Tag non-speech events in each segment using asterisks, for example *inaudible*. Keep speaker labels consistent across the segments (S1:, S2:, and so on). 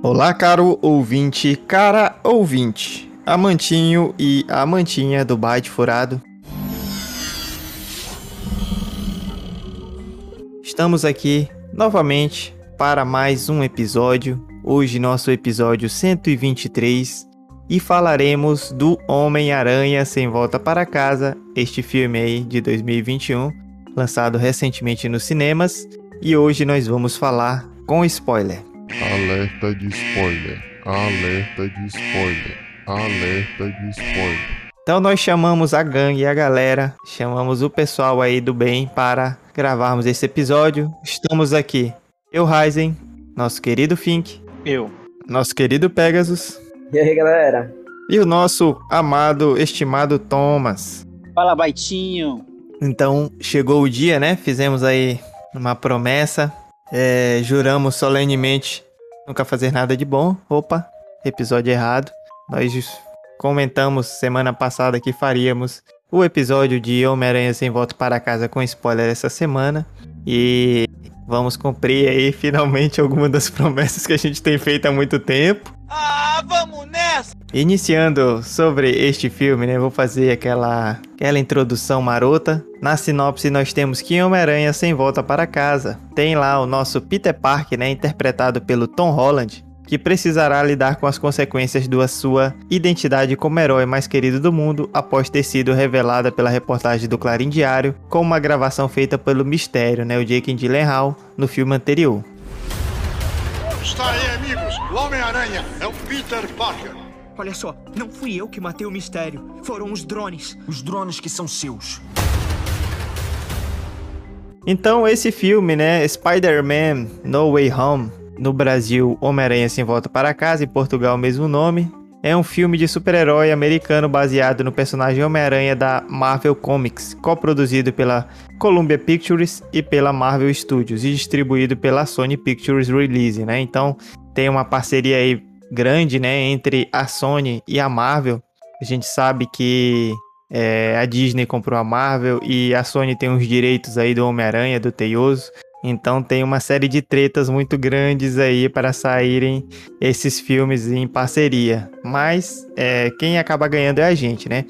S1: Olá, caro ouvinte, cara ouvinte, amantinho e amantinha do Byte Furado. Estamos aqui novamente para mais um episódio, hoje nosso episódio 123, e falaremos do Homem-Aranha Sem Volta para Casa, este filme aí de 2021, lançado recentemente nos cinemas, e hoje nós vamos falar com spoiler.
S2: Alerta de spoiler. Alerta de spoiler. Alerta de spoiler.
S1: Então nós chamamos a gangue e a galera, chamamos o pessoal aí do bem para gravarmos esse episódio. Estamos aqui, eu Ryzen, nosso querido Fink,
S3: Eu.
S1: nosso querido Pegasus
S4: E aí, galera?
S1: e o nosso amado, estimado Thomas.
S3: Fala, Baitinho.
S1: Então chegou o dia, né? Fizemos aí uma promessa, é, juramos solenemente nunca fazer nada de bom. Opa, episódio errado. Nós comentamos semana passada que faríamos o episódio de Homem-Aranha Sem Volta para Casa com spoiler essa semana. E vamos cumprir aí finalmente alguma das promessas que a gente tem feito há muito tempo.
S3: Ah, vamos nessa!
S1: Iniciando sobre este filme, né? Vou fazer aquela, aquela introdução marota. Na sinopse nós temos que Homem-Aranha sem volta para casa. Tem lá o nosso Peter Parker, né? Interpretado pelo Tom Holland. Que precisará lidar com as consequências da sua identidade como herói mais querido do mundo após ter sido revelada pela reportagem do Clarim Diário com uma gravação feita pelo Mistério, né? O Jake Gyllenhaal, no filme anterior.
S5: Está aí, amigos. O Homem-Aranha é o Peter Parker.
S6: Olha só, não fui eu que matei o mistério. Foram os drones.
S7: Os drones que são seus.
S1: Então, esse filme, né, Spider-Man No Way Home, no Brasil, Homem-Aranha Sem Volta para Casa, em Portugal, o mesmo nome, é um filme de super-herói americano baseado no personagem Homem-Aranha da Marvel Comics, coproduzido pela Columbia Pictures e pela Marvel Studios e distribuído pela Sony Pictures Release, né? Então, tem uma parceria aí grande, né, entre a Sony e a Marvel. A gente sabe que é, a Disney comprou a Marvel e a Sony tem os direitos aí do Homem-Aranha, do Teioso. Então tem uma série de tretas muito grandes aí para saírem esses filmes em parceria. Mas é, quem acaba ganhando é a gente, né?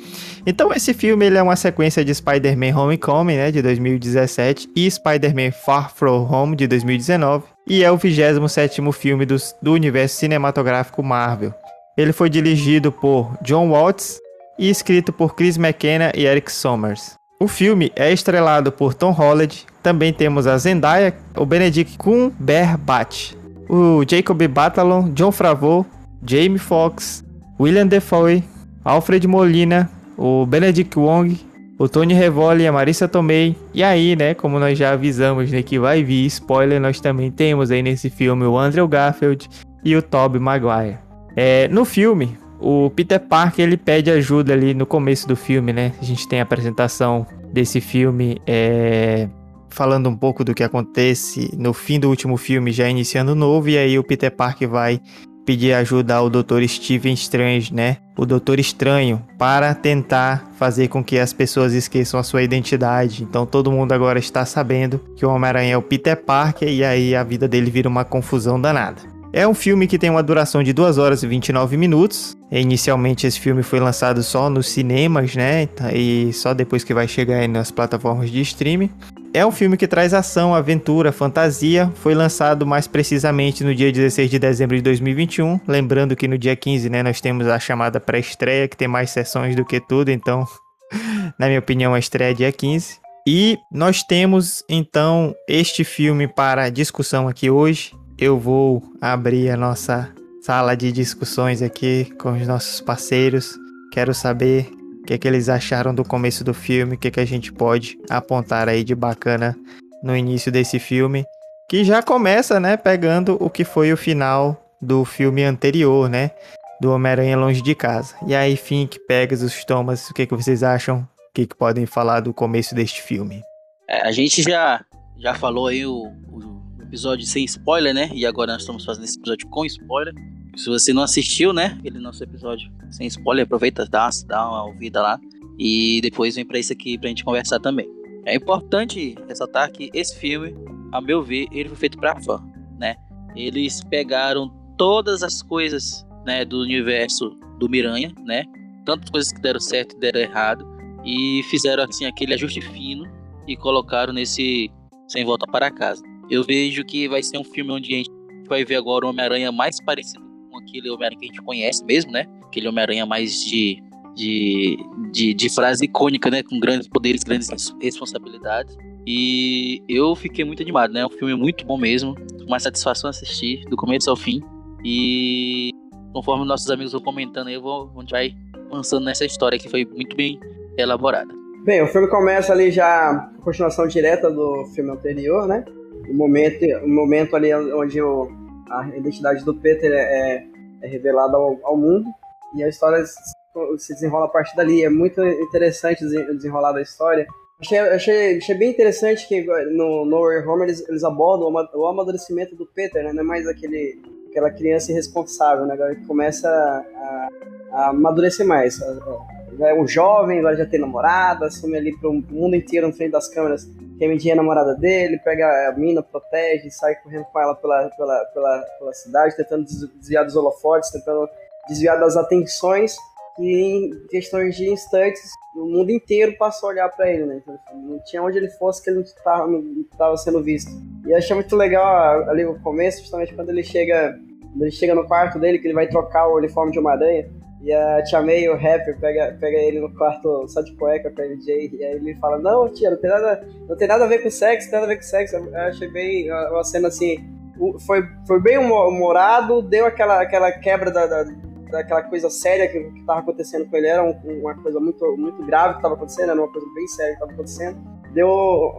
S1: Então esse filme ele é uma sequência de Spider-Man Homecoming, né, de 2017, e Spider-Man Far From Home, de 2019, e é o 27º filme do, do universo cinematográfico Marvel. Ele foi dirigido por John Watts e escrito por Chris McKenna e Eric Sommers. O filme é estrelado por Tom Holland, também temos a Zendaya, o Benedict Cumberbatch, o Jacob Batalon, John Favreau, Jamie Foxx, William Defoe, Alfred Molina, o Benedict Wong, o Tony Revoli, a Marissa Tomei. E aí, né, como nós já avisamos, né, que vai vir spoiler, nós também temos aí nesse filme o Andrew Garfield e o Tobey Maguire. É, no filme, o Peter Parker ele pede ajuda ali no começo do filme, né? A gente tem a apresentação desse filme é, falando um pouco do que acontece no fim do último filme, já iniciando o novo, e aí o Peter Parker vai pedir ajuda ao Dr. Steven Strange, né? O Doutor Estranho, para tentar fazer com que as pessoas esqueçam a sua identidade. Então todo mundo agora está sabendo que o Homem-Aranha é o Peter Parker e aí a vida dele vira uma confusão danada. É um filme que tem uma duração de 2 horas e 29 minutos. Inicialmente esse filme foi lançado só nos cinemas, né? E só depois que vai chegar nas plataformas de streaming. É um filme que traz ação, aventura, fantasia. Foi lançado mais precisamente no dia 16 de dezembro de 2021. Lembrando que no dia 15, né, nós temos a chamada pré-estreia, que tem mais sessões do que tudo. Então, *laughs* na minha opinião, a estreia é dia 15. E nós temos então este filme para discussão aqui hoje eu vou abrir a nossa sala de discussões aqui com os nossos parceiros. Quero saber o que, é que eles acharam do começo do filme, o que, é que a gente pode apontar aí de bacana no início desse filme, que já começa, né, pegando o que foi o final do filme anterior, né, do Homem-Aranha Longe de Casa. E aí, Fink, Pegasus, Thomas, o que, é que vocês acham? O que, que podem falar do começo deste filme?
S3: É, a gente já, já falou aí o episódio sem spoiler, né? E agora nós estamos fazendo esse episódio com spoiler. Se você não assistiu, né? Aquele nosso episódio sem spoiler, aproveita, dá, dá uma ouvida lá. E depois vem para isso aqui pra gente conversar também. É importante ressaltar que esse filme, a meu ver, ele foi feito para fã, né? Eles pegaram
S8: todas as coisas, né, do universo do Miranha, né? Tantas coisas que deram certo e deram errado e fizeram assim aquele ajuste fino e colocaram nesse sem volta para casa. Eu vejo que vai ser um filme onde a gente vai ver agora o Homem-Aranha mais parecido com aquele Homem-Aranha que a gente conhece mesmo, né? Aquele Homem-Aranha mais de, de, de, de, frase icônica, né? Com grandes poderes, grandes responsabilidades. E eu fiquei muito animado, né? É um filme muito bom mesmo. Uma satisfação assistir, do começo ao fim. E conforme nossos amigos vão comentando aí, eu vou, a gente vai lançando nessa história que foi muito bem elaborada.
S4: Bem, o filme começa ali já continuação direta do filme anterior, né? O momento, o momento ali onde o, a identidade do Peter é, é revelada ao, ao, mundo e a história se desenrola a partir dali. É muito interessante desenrolar da história. Achei, achei, achei bem interessante que no No Way Home eles, eles abordam o amadurecimento do Peter, né? Não é mais aquele, aquela criança irresponsável, né? Agora ele começa a, a amadurecer mais é um jovem, agora já tem namorada, assume ali pro mundo inteiro na frente das câmeras que a Mindinha é a namorada dele, pega a mina, protege, sai correndo com ela pela, pela, pela, pela cidade, tentando desviar dos holofotes, tentando desviar das atenções e em questões de instantes o mundo inteiro passou a olhar para ele, né? Então, assim, não tinha onde ele fosse que ele não estava sendo visto. E eu achei muito legal ali o começo, justamente quando ele chega, ele chega no quarto dele, que ele vai trocar o uniforme de uma aranha. E a Tia May, o rapper, pega, pega ele no quarto só de cueca com a MJ. E aí ele fala: Não, tia, não tem nada, não tem nada a ver com sexo, não tem nada a ver com sexo. Eu achei bem uma cena assim. Foi, foi bem humorado, deu aquela, aquela quebra da, da, daquela coisa séria que, que tava acontecendo com ele. Era um, uma coisa muito, muito grave que tava acontecendo, era uma coisa bem séria que tava acontecendo. Deu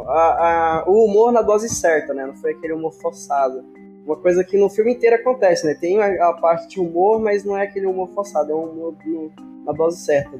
S4: a, a, o humor na dose certa, né? Não foi aquele humor forçado. Uma coisa que no filme inteiro acontece, né? Tem a, a parte de humor, mas não é aquele humor forçado, é um humor no, na dose certa,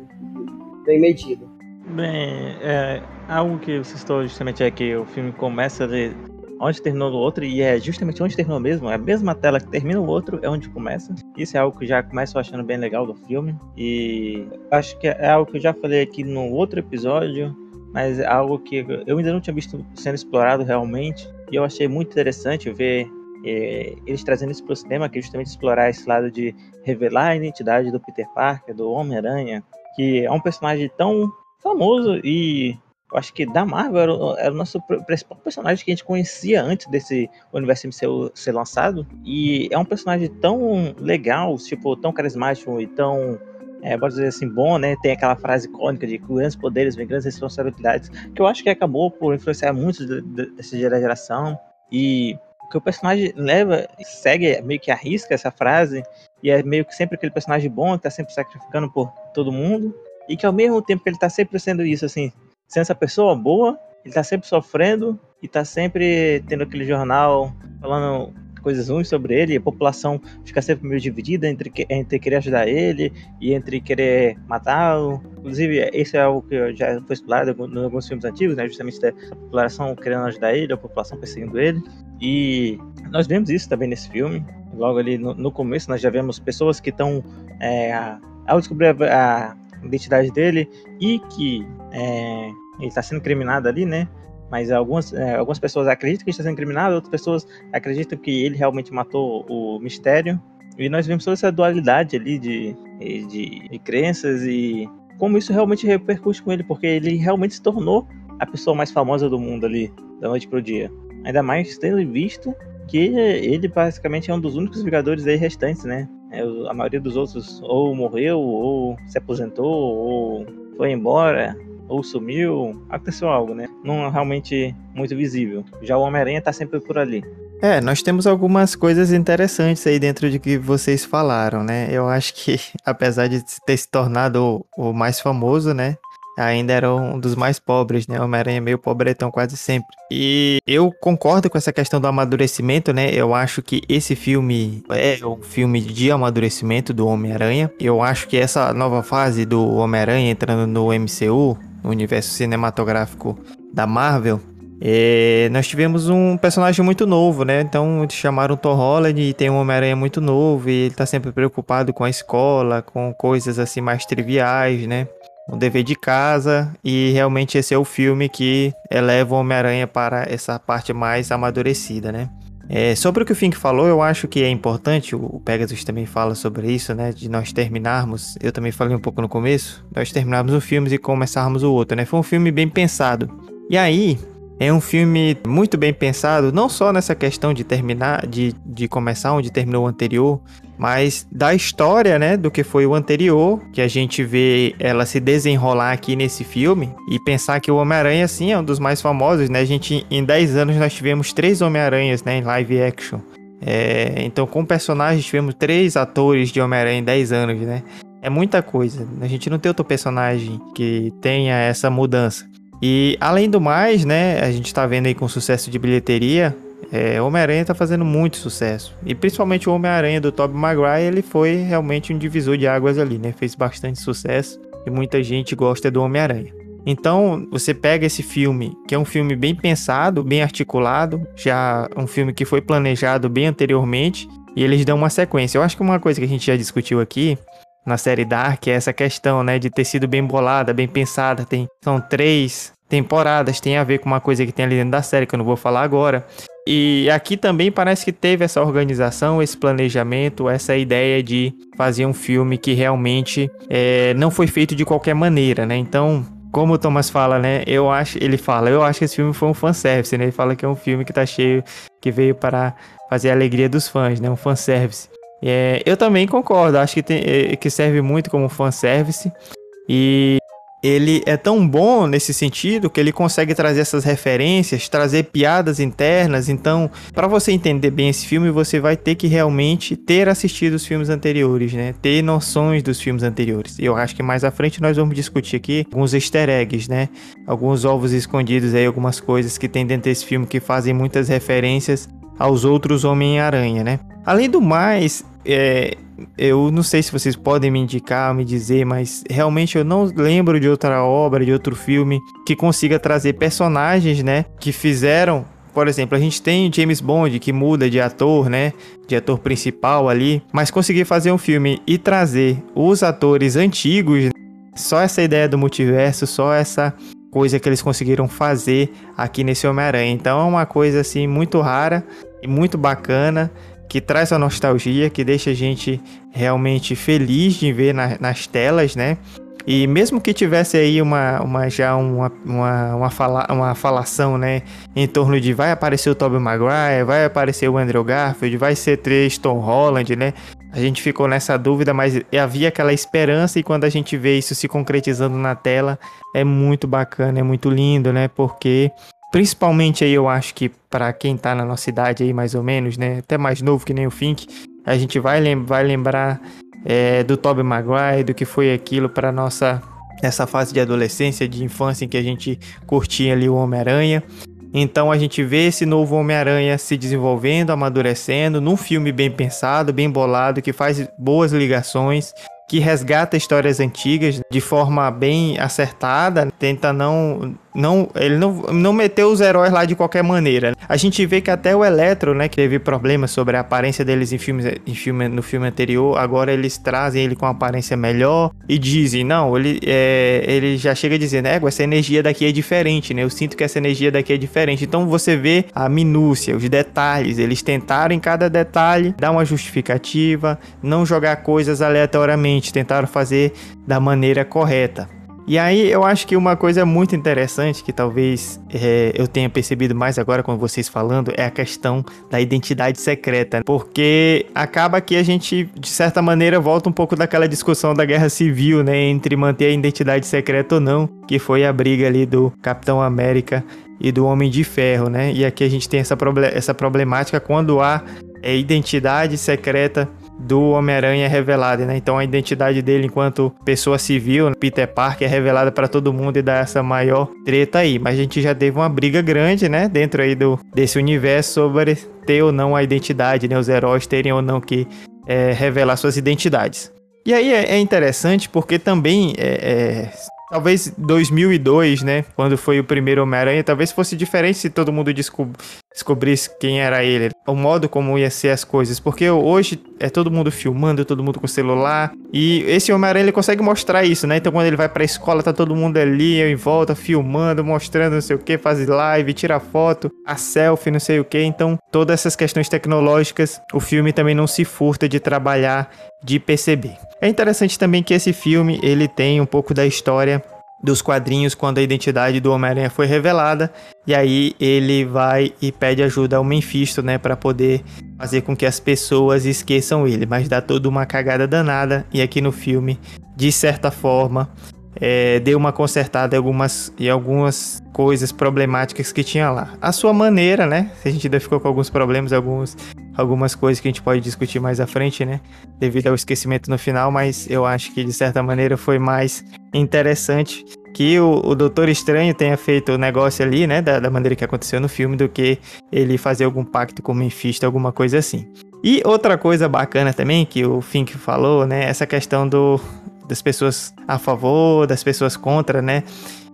S4: bem medido.
S7: Bem, é, algo que você citou justamente é que o filme começa de onde terminou o outro, e é justamente onde terminou mesmo, é a mesma tela que termina o outro, é onde começa. Isso é algo que já começo achando bem legal do filme, e acho que é algo que eu já falei aqui no outro episódio, mas é algo que eu ainda não tinha visto sendo explorado realmente, e eu achei muito interessante ver é, eles trazendo isso para o cinema, que é justamente explorar esse lado de revelar a identidade do Peter Parker, do Homem-Aranha, que é um personagem tão famoso e eu acho que da Marvel era, era, o nosso principal personagem que a gente conhecia antes desse universo MCU ser lançado. E é um personagem tão legal, tipo, tão carismático e tão, é, pode dizer assim, bom, né? Tem aquela frase icônica de grandes poderes vem grandes responsabilidades, que eu acho que acabou por influenciar muito dessa geração. E que o personagem leva, segue, meio que arrisca essa frase, e é meio que sempre aquele personagem bom que tá sempre sacrificando por todo mundo, e que ao mesmo tempo que ele tá sempre sendo isso, assim, sendo essa pessoa boa, ele tá sempre sofrendo e tá sempre tendo aquele jornal falando coisas ruins sobre ele, a população fica sempre meio dividida entre, entre querer ajudar ele e entre querer matá-lo. Inclusive, isso é algo que já foi explorado em alguns filmes antigos, né? justamente da população querendo ajudar ele, a população perseguindo ele. E nós vemos isso também nesse filme. Logo ali no, no começo, nós já vemos pessoas que estão, é, ao descobrir a, a, identidade dele e que é, ele está sendo incriminado ali, né? mas algumas, é, algumas pessoas acreditam que ele está sendo incriminado, outras pessoas acreditam que ele realmente matou o mistério. E nós vemos toda essa dualidade ali de, de, de crenças e como isso realmente repercute com ele, porque ele realmente se tornou a pessoa mais famosa do mundo ali, da noite pro dia. Ainda mais tendo visto que ele basicamente é um dos únicos Vingadores aí restantes, né? É, a maioria dos outros ou morreu, ou se aposentou, ou foi embora, ou sumiu, aconteceu algo, né? Não é realmente muito visível. Já o Homem-Aranha tá sempre por ali. É, nós temos algumas coisas interessantes aí dentro de que vocês falaram, né? Eu acho que, *laughs* apesar de ter se tornado o, o mais famoso, né? Ainda era um dos mais pobres, né? O Homem-Aranha é meio pobretão quase sempre. E eu concordo com essa questão do amadurecimento, né? Eu acho que esse filme é um filme de amadurecimento do Homem-Aranha. Eu acho que essa nova fase do Homem-Aranha entrando no MCU no universo cinematográfico da Marvel, é, nós tivemos um personagem muito novo, né? Então chamaram o Tom Holland e tem um Homem-Aranha muito novo e ele tá sempre preocupado com a escola, com coisas assim mais triviais, né? Um dever de casa e realmente esse é o filme que eleva o Homem-Aranha para essa parte mais amadurecida, né?
S1: É, sobre o que o Fink falou, eu acho que é importante, o Pegasus também fala sobre isso, né? De nós terminarmos, eu também falei um pouco no começo, nós terminarmos um filme e começarmos o outro, né? Foi um filme bem pensado. E aí, é um filme muito bem pensado, não só nessa questão de terminar, de, de começar onde terminou o anterior, mas da história, né, do que foi o anterior, que a gente vê ela se desenrolar aqui nesse filme e pensar que o Homem-Aranha, sim, é um dos mais famosos, né? A gente, em 10 anos, nós tivemos três Homem-Aranhas, né, em live action. É, então, com personagens, tivemos três atores de Homem-Aranha em 10 anos, né? É muita coisa. A gente não tem outro personagem que tenha essa mudança. E além do mais, né, a gente tá vendo aí com sucesso de bilheteria, é, Homem-Aranha tá fazendo muito sucesso. E principalmente o Homem-Aranha do Tobey Maguire, ele foi realmente um divisor de águas ali, né? Fez bastante sucesso e muita gente gosta do Homem-Aranha. Então, você pega esse filme, que é um filme bem pensado, bem articulado, já um filme que foi planejado bem anteriormente, e eles dão uma sequência. Eu acho que uma coisa que a gente já discutiu aqui na série Dark é essa questão, né, de ter sido bem bolada, bem pensada. Tem, são três temporadas, tem a ver com uma coisa que tem ali dentro da série que eu não vou falar agora. E aqui também parece que teve essa organização, esse planejamento, essa ideia de fazer um filme que realmente é, não foi feito de qualquer maneira, né? Então, como o Thomas fala, né? Eu acho, ele fala, eu acho que esse filme foi um fanservice, né? Ele fala que é um filme que tá cheio, que veio para fazer a alegria dos fãs, né? Um fanservice. É, eu também concordo, acho que, tem, é, que serve muito como fanservice. E ele é tão bom nesse sentido que ele consegue trazer essas referências, trazer piadas internas. Então, para você entender bem esse filme, você vai ter que realmente ter assistido os filmes anteriores, né? Ter noções dos filmes anteriores. E eu acho que mais à frente nós vamos discutir aqui alguns easter eggs, né? Alguns ovos escondidos aí, algumas coisas que tem dentro desse filme que fazem muitas referências aos outros Homem-Aranha, né? Além do mais, é, eu não sei se vocês podem me indicar, me dizer, mas realmente eu não lembro de outra obra, de outro filme que consiga trazer personagens, né, que fizeram por exemplo, a gente tem James Bond que muda de ator, né? De ator principal ali, mas conseguir fazer um filme e trazer os atores antigos, só essa ideia do multiverso, só essa coisa que eles conseguiram fazer aqui nesse Homem-Aranha. Então é uma coisa assim muito rara e muito bacana que traz a nostalgia, que deixa a gente realmente feliz de ver na, nas telas, né? E mesmo que tivesse aí uma, uma já uma, uma, uma, fala, uma falação, né, em torno de vai aparecer o Tobey Maguire, vai aparecer o Andrew Garfield, vai ser três Tom Holland, né? A gente ficou nessa dúvida, mas havia aquela esperança e quando a gente vê isso se concretizando na tela, é muito bacana, é muito lindo, né? Porque Principalmente aí eu acho que para quem tá na nossa idade aí mais ou menos, né, até mais novo que nem o Fink, a gente vai, lem vai lembrar é, do Tobey Maguire, do que foi aquilo para nossa essa fase de adolescência, de infância em que a gente curtia ali o Homem-Aranha. Então a gente vê esse novo Homem-Aranha se desenvolvendo, amadurecendo, num filme bem pensado, bem bolado, que faz boas ligações, que resgata histórias antigas de forma bem acertada, tenta não não, ele não, não meteu os heróis lá de qualquer maneira. A gente vê que até o Eletro, né, que teve problemas sobre a aparência deles em filmes em filme, no filme anterior, agora eles trazem ele com uma aparência melhor e dizem, não, ele, é, ele já chega dizendo, é, essa energia daqui é diferente, né? Eu sinto que essa energia daqui é diferente. Então você vê a minúcia, os detalhes, eles tentaram em cada detalhe dar uma justificativa, não jogar coisas aleatoriamente, tentaram fazer da maneira correta. E aí eu acho que uma coisa muito interessante que talvez é, eu tenha percebido mais agora com vocês falando é a questão da identidade secreta, porque acaba que a gente de certa maneira volta um pouco daquela discussão da guerra civil, né, entre manter a identidade secreta ou não, que foi a briga ali do Capitão América e do Homem de Ferro, né? E aqui a gente tem essa, essa problemática quando há é, identidade secreta do Homem-Aranha é revelada, né? Então a identidade dele enquanto pessoa civil, Peter Parker, é revelada para todo mundo e dá essa maior treta aí. Mas a gente já teve uma briga grande, né? Dentro aí do, desse universo sobre ter ou não a identidade, né? Os heróis terem ou não que é, revelar suas identidades. E aí é, é interessante porque também é, é Talvez 2002, né? Quando foi o primeiro Homem-Aranha, talvez fosse diferente se todo mundo descobrisse quem era ele, o modo como ia ser as coisas, porque hoje é todo mundo filmando, todo mundo com celular, e esse Homem-Aranha ele consegue mostrar isso, né? Então quando ele vai pra escola, tá todo mundo ali em volta filmando, mostrando não sei o que, faz live, tira foto, a selfie, não sei o que. Então todas essas questões tecnológicas, o filme também não se furta de trabalhar, de perceber. É interessante também que esse filme ele tem um pouco da história dos quadrinhos quando a identidade do Homem-Aranha foi revelada. E aí ele vai e pede ajuda ao Mephisto, né, para poder fazer com que as pessoas esqueçam ele, mas dá toda uma cagada danada. E aqui no filme, de certa forma, é, deu uma consertada em algumas, em algumas coisas problemáticas que tinha lá. A sua maneira, né? A gente ainda ficou com alguns problemas, alguns, algumas coisas que a gente pode discutir mais à frente, né? Devido ao esquecimento no final, mas eu acho que de certa maneira foi mais interessante que o, o Doutor Estranho tenha feito o negócio ali, né? Da, da maneira que aconteceu no filme, do que ele fazer algum pacto com o Mephisto, alguma coisa assim. E outra coisa bacana também que o Fink falou, né? Essa questão do, das pessoas a favor, das pessoas contra, né?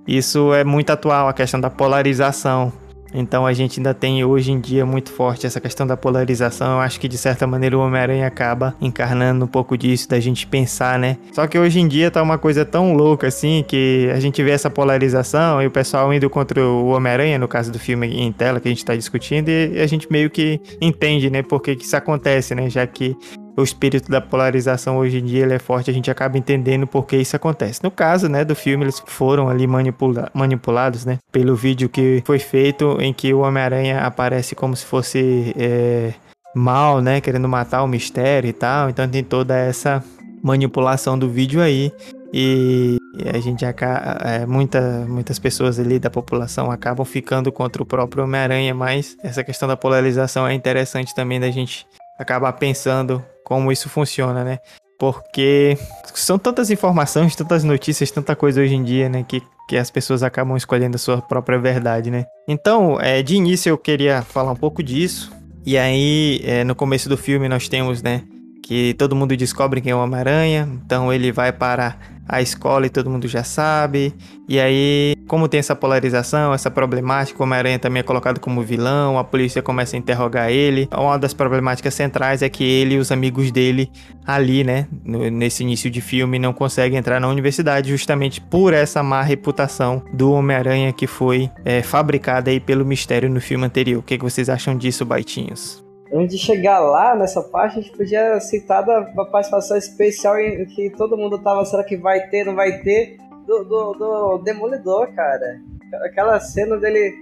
S1: Isso é muito atual, a questão da polarização. Então a gente ainda tem hoje em dia muito forte essa questão da polarização. Eu acho que de certa maneira o Homem-Aranha acaba encarnando um pouco disso, da gente pensar, né? Só que hoje em dia tá uma coisa tão louca assim que a gente vê essa polarização e o pessoal indo contra o Homem-Aranha, no caso do filme em tela que a gente tá discutindo, e a gente meio que entende, né, por que, que isso acontece, né? Já que o espírito da polarização hoje em dia ele é forte, a gente acaba entendendo por que isso acontece. No caso, né, do filme, eles foram ali manipula manipulados, né, pelo vídeo que foi feito em que o Homem-Aranha aparece como se fosse é, mal, né, querendo matar o mistério e tal. Então tem toda essa manipulação do vídeo aí e a gente é, muita, muitas pessoas ali da população acabam ficando contra o próprio Homem-Aranha, mas essa questão da polarização é interessante também da gente acabar pensando como isso funciona, né? Porque são tantas informações, tantas notícias, tanta coisa hoje em dia, né? Que, que as pessoas acabam escolhendo a sua própria verdade, né? Então, é, de início eu queria falar um pouco disso. E aí, é, no começo do filme, nós temos, né? Que todo mundo descobre quem é o Homem-Aranha. Então ele vai para a escola e todo mundo já sabe. E aí, como tem essa polarização, essa problemática, o Homem-Aranha também é colocado como vilão, a polícia começa a interrogar ele. Uma das problemáticas centrais é que ele e os amigos dele ali, né, nesse início de filme, não conseguem entrar na universidade justamente por essa má reputação do Homem-Aranha que foi é, fabricada aí pelo mistério no filme anterior. O que, que vocês acham disso, Baitinhos?
S4: Antes de chegar lá, nessa parte, a gente podia citar da participação especial em que todo mundo tava, será que vai ter, não vai ter, do, do, do Demolidor, cara. Aquela cena dele,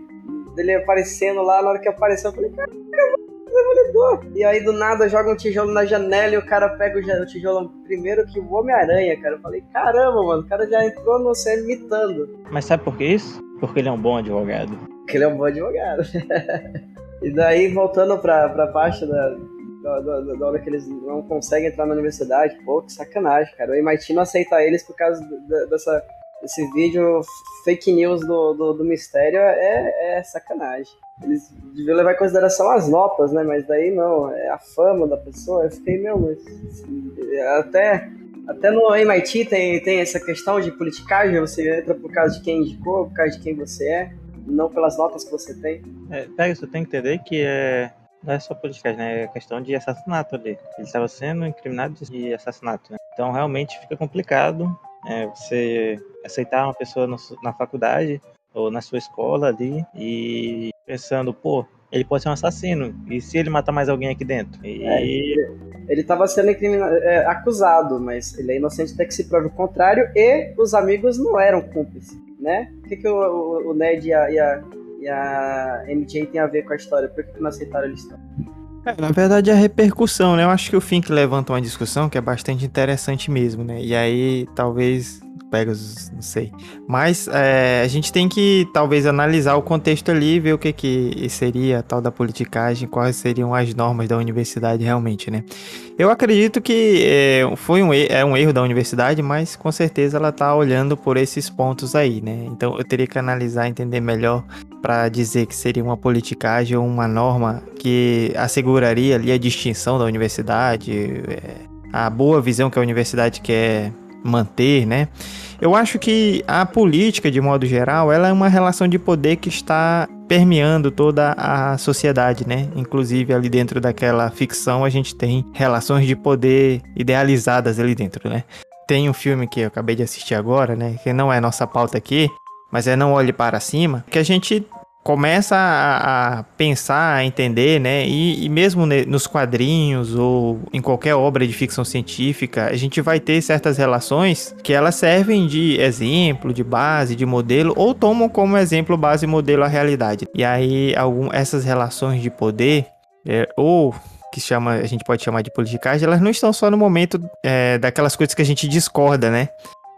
S4: dele aparecendo lá, na hora que apareceu, eu falei, cara, Demolidor. E aí do nada joga um tijolo na janela e o cara pega o tijolo primeiro que o Homem-Aranha, cara. Eu falei, caramba, mano, o cara já entrou no céu imitando.
S7: Mas sabe por que isso? Porque ele é um bom advogado.
S4: Porque ele é um bom advogado. *laughs* E daí, voltando pra, pra parte da, da, da, da, hora que eles não conseguem entrar na universidade, pô, que sacanagem, cara. O MIT não aceita eles por causa dessa, desse vídeo fake news do, do, do mistério, é, é sacanagem. Eles deviam levar em consideração as notas, né? Mas daí não, é a fama da pessoa. Eu fiquei, meu, mas, até, até no MIT tem, tem essa questão de politicagem, você entra por causa de quem indicou, por causa de quem você é não pelas notas que você tem.
S7: É, pega, você tem que entender que é, não é só politicagem, né? É questão de assassinato ali. Ele estava sendo incriminado de assassinato, né? Então realmente fica complicado é, você aceitar uma pessoa no, na faculdade ou na sua escola ali e pensando, pô, ele pode ser um assassino. E se ele matar mais alguém aqui dentro? E...
S4: É, ele estava sendo é, acusado, mas ele é inocente até que se prove o contrário e os amigos não eram cúmplices né? O que, que o, o Ned e a, e, a, e a MJ tem a ver com a história? Por que, que não aceitaram eles estão?
S1: É, na verdade, a repercussão, né? Eu acho que o Fink levanta uma discussão que é bastante interessante mesmo, né? E aí, talvez Pegasus, não sei. Mas é, a gente tem que talvez analisar o contexto ali, ver o que, que seria a tal da politicagem, quais seriam as normas da universidade realmente, né? Eu acredito que é, foi um, é um erro da universidade, mas com certeza ela está olhando por esses pontos aí, né? Então eu teria que analisar, entender melhor para dizer que seria uma politicagem ou uma norma que asseguraria ali a distinção da universidade, é, a boa visão que a universidade quer manter, né? Eu acho que a política, de modo geral, ela é uma relação de poder que está permeando toda a sociedade, né? Inclusive ali dentro daquela ficção a gente tem relações de poder idealizadas ali dentro, né? Tem um filme que eu acabei de assistir agora, né? Que não é nossa pauta aqui, mas é Não Olhe Para Cima, que a gente começa a, a, pensar, a entender, né? E, e mesmo ne, nos quadrinhos ou em qualquer obra de ficção científica, a gente vai ter certas relações que elas servem de exemplo, de base, de modelo, ou tomam como exemplo, base modelo a realidade. E aí, algum, essas relações de poder, é, ou que chama, a gente pode chamar de politicagem, elas não estão só no momento é, daquelas coisas que a gente discorda, né?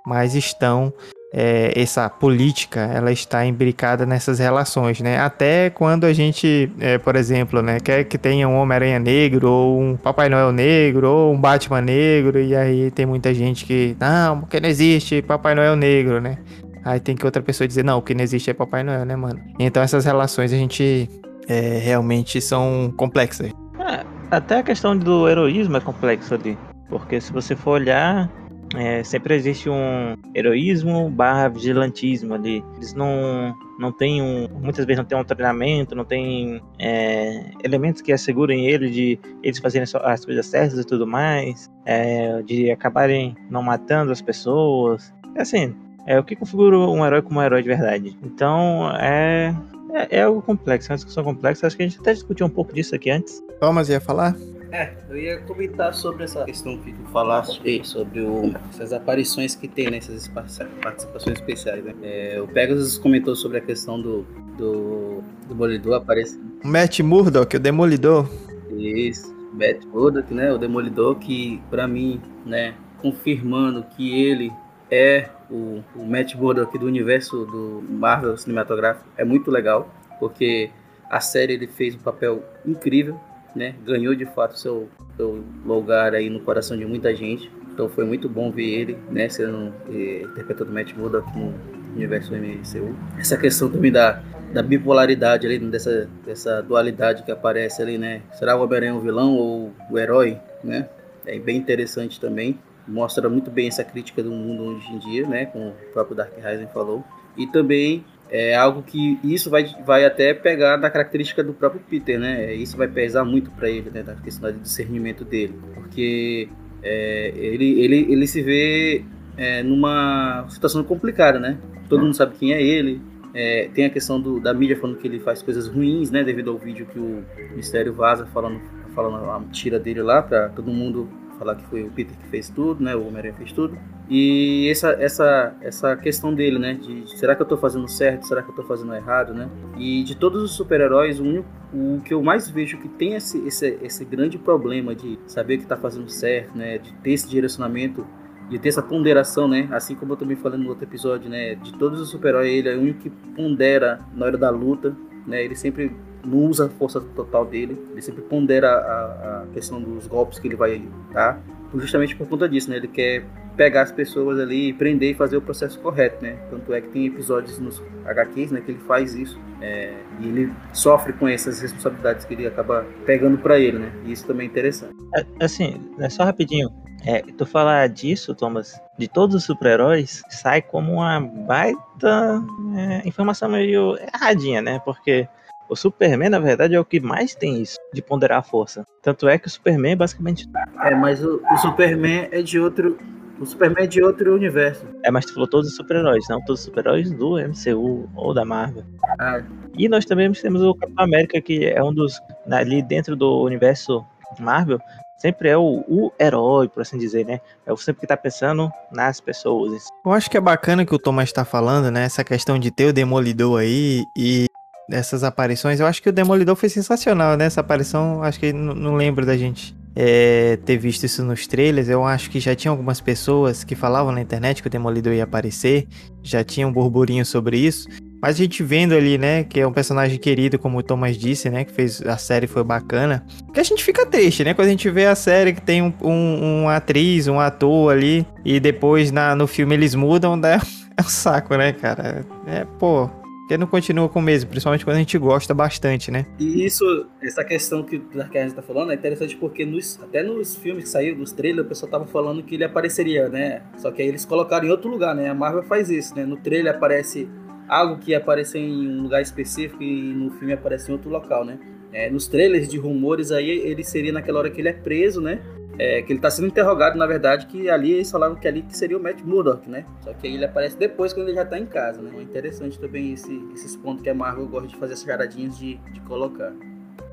S1: Mas estão é, essa política ela está imbricada nessas relações, né? Até quando a gente, é, por exemplo, né, quer que tenha um Homem-Aranha negro, ou um Papai Noel negro, ou um Batman negro, e aí tem muita gente que, não, porque não existe Papai Noel negro, né? Aí tem que outra pessoa dizer, não, o que não existe é Papai Noel, né, mano? Então essas relações a gente é, realmente são complexas.
S7: É, até a questão do heroísmo é complexa ali. Porque se você for olhar, é, sempre existe um heroísmo barra vigilantismo ali. Eles não, não têm um. Muitas vezes não tem um treinamento, não tem é, elementos que assegurem ele de eles fazerem as coisas certas e tudo mais, é, de acabarem não matando as pessoas. É assim, é o que configura um herói como um herói de verdade. Então é. É, é algo complexo, é uma discussão complexa. Acho que a gente até discutiu um pouco disso aqui antes.
S1: Thomas ia falar?
S8: É, eu ia comentar sobre essa questão que tu falaste sobre o, essas aparições que tem nessas participações especiais. Né? É, o Pegasus comentou sobre a questão do, do Demolidor aparecendo.
S1: Matt Murdock, o Demolidor.
S8: Isso, Matt Murdock, né? O Demolidor que, para mim, né, confirmando que ele é o, o Matt Murdock do universo do Marvel cinematográfico, é muito legal, porque a série ele fez um papel incrível né? Ganhou de fato seu, seu lugar aí no coração de muita gente. Então foi muito bom ver ele, né? Sendo eh, interpretando Matt Murdock no universo MCU. Essa questão também da, da bipolaridade ali, dessa, dessa dualidade que aparece ali, né? Será o Homem-Aranha o vilão ou o herói, né? É bem interessante também. Mostra muito bem essa crítica do mundo hoje em dia, né? Como o próprio Dark Rising falou. E também é algo que isso vai, vai até pegar da característica do próprio Peter, né? Isso vai pesar muito para ele, né? Da questão do discernimento dele, porque é, ele, ele, ele se vê é, numa situação complicada, né? Todo mundo sabe quem é ele. É, tem a questão do, da mídia falando que ele faz coisas ruins, né? Devido ao vídeo que o Mistério vaza falando, falando a mentira dele lá para todo mundo falar que foi o Peter que fez tudo, né? O Homem-Aranha fez tudo. E essa, essa, essa questão dele, né? De será que eu tô fazendo certo? Será que eu tô fazendo errado, né? E de todos os super-heróis, o, o que eu mais vejo que tem esse, esse, esse grande problema de saber que tá fazendo certo, né? De ter esse direcionamento, de ter essa ponderação, né? Assim como eu também falei no outro episódio, né? De todos os super-heróis, ele é o único que pondera na hora da luta, né? Ele sempre não usa a força total dele, ele sempre pondera a, a questão dos golpes que ele vai dar, justamente por conta disso, né? Ele quer pegar as pessoas ali, prender e fazer o processo correto, né? Tanto é que tem episódios nos HQs, né, que ele faz isso é, e ele sofre com essas responsabilidades que ele acaba pegando para ele, né? E isso também é interessante.
S7: É, assim, é só rapidinho. É, tu falar disso, Thomas, de todos os super-heróis, sai como uma baita é, informação meio erradinha, né? Porque o Superman, na verdade, é o que mais tem isso, de ponderar a força. Tanto é que o Superman é basicamente.
S8: É, mas o, o Superman é de outro. O Superman é de outro universo.
S7: É, mas tu falou todos os super-heróis, não todos os super-heróis do MCU ou da Marvel.
S8: Ah.
S7: E nós também temos o Capitão América, que é um dos. Ali dentro do universo Marvel, sempre é o, o, herói, por assim dizer, né? É o sempre que tá pensando nas pessoas.
S1: Eu acho que é bacana que o Thomas tá falando, né? Essa questão de ter o Demolidor aí e dessas aparições. Eu acho que o Demolidor foi sensacional, né? Essa aparição, acho que não lembro da gente é, ter visto isso nos trailers. Eu acho que já tinha algumas pessoas que falavam na internet que o Demolidor ia aparecer, já tinha um burburinho sobre isso. Mas a gente vendo ali, né, que é um personagem querido, como o Thomas disse, né, que fez a série foi bacana. Que a gente fica triste, né, quando a gente vê a série que tem um, um, um atriz, um ator ali, e depois na, no filme eles mudam, né? É *laughs* um saco, né, cara? É, pô, Porque não continua com o mesmo, principalmente quando a gente gosta bastante, né?
S8: E isso, essa questão que o Darkest tá falando é interessante porque nos, até nos filmes que saíram, dos trailers, o pessoal tava falando que ele apareceria, né? Só que aí eles colocaram em outro lugar, né? A Marvel faz isso, né? No trailer aparece algo que aparece em um lugar específico e no filme aparece em outro local, né? É, nos trailers de rumores aí, ele seria naquela hora que ele é preso, né? É, que ele tá sendo interrogado, na verdade, que ali eles falaram que ali que seria o Matt Murdock, né? Só que aí ele aparece depois quando ele já tá em casa, né? É interessante também esse, esses pontos que a Marvel gosta de fazer essas charadinhas de, de colocar.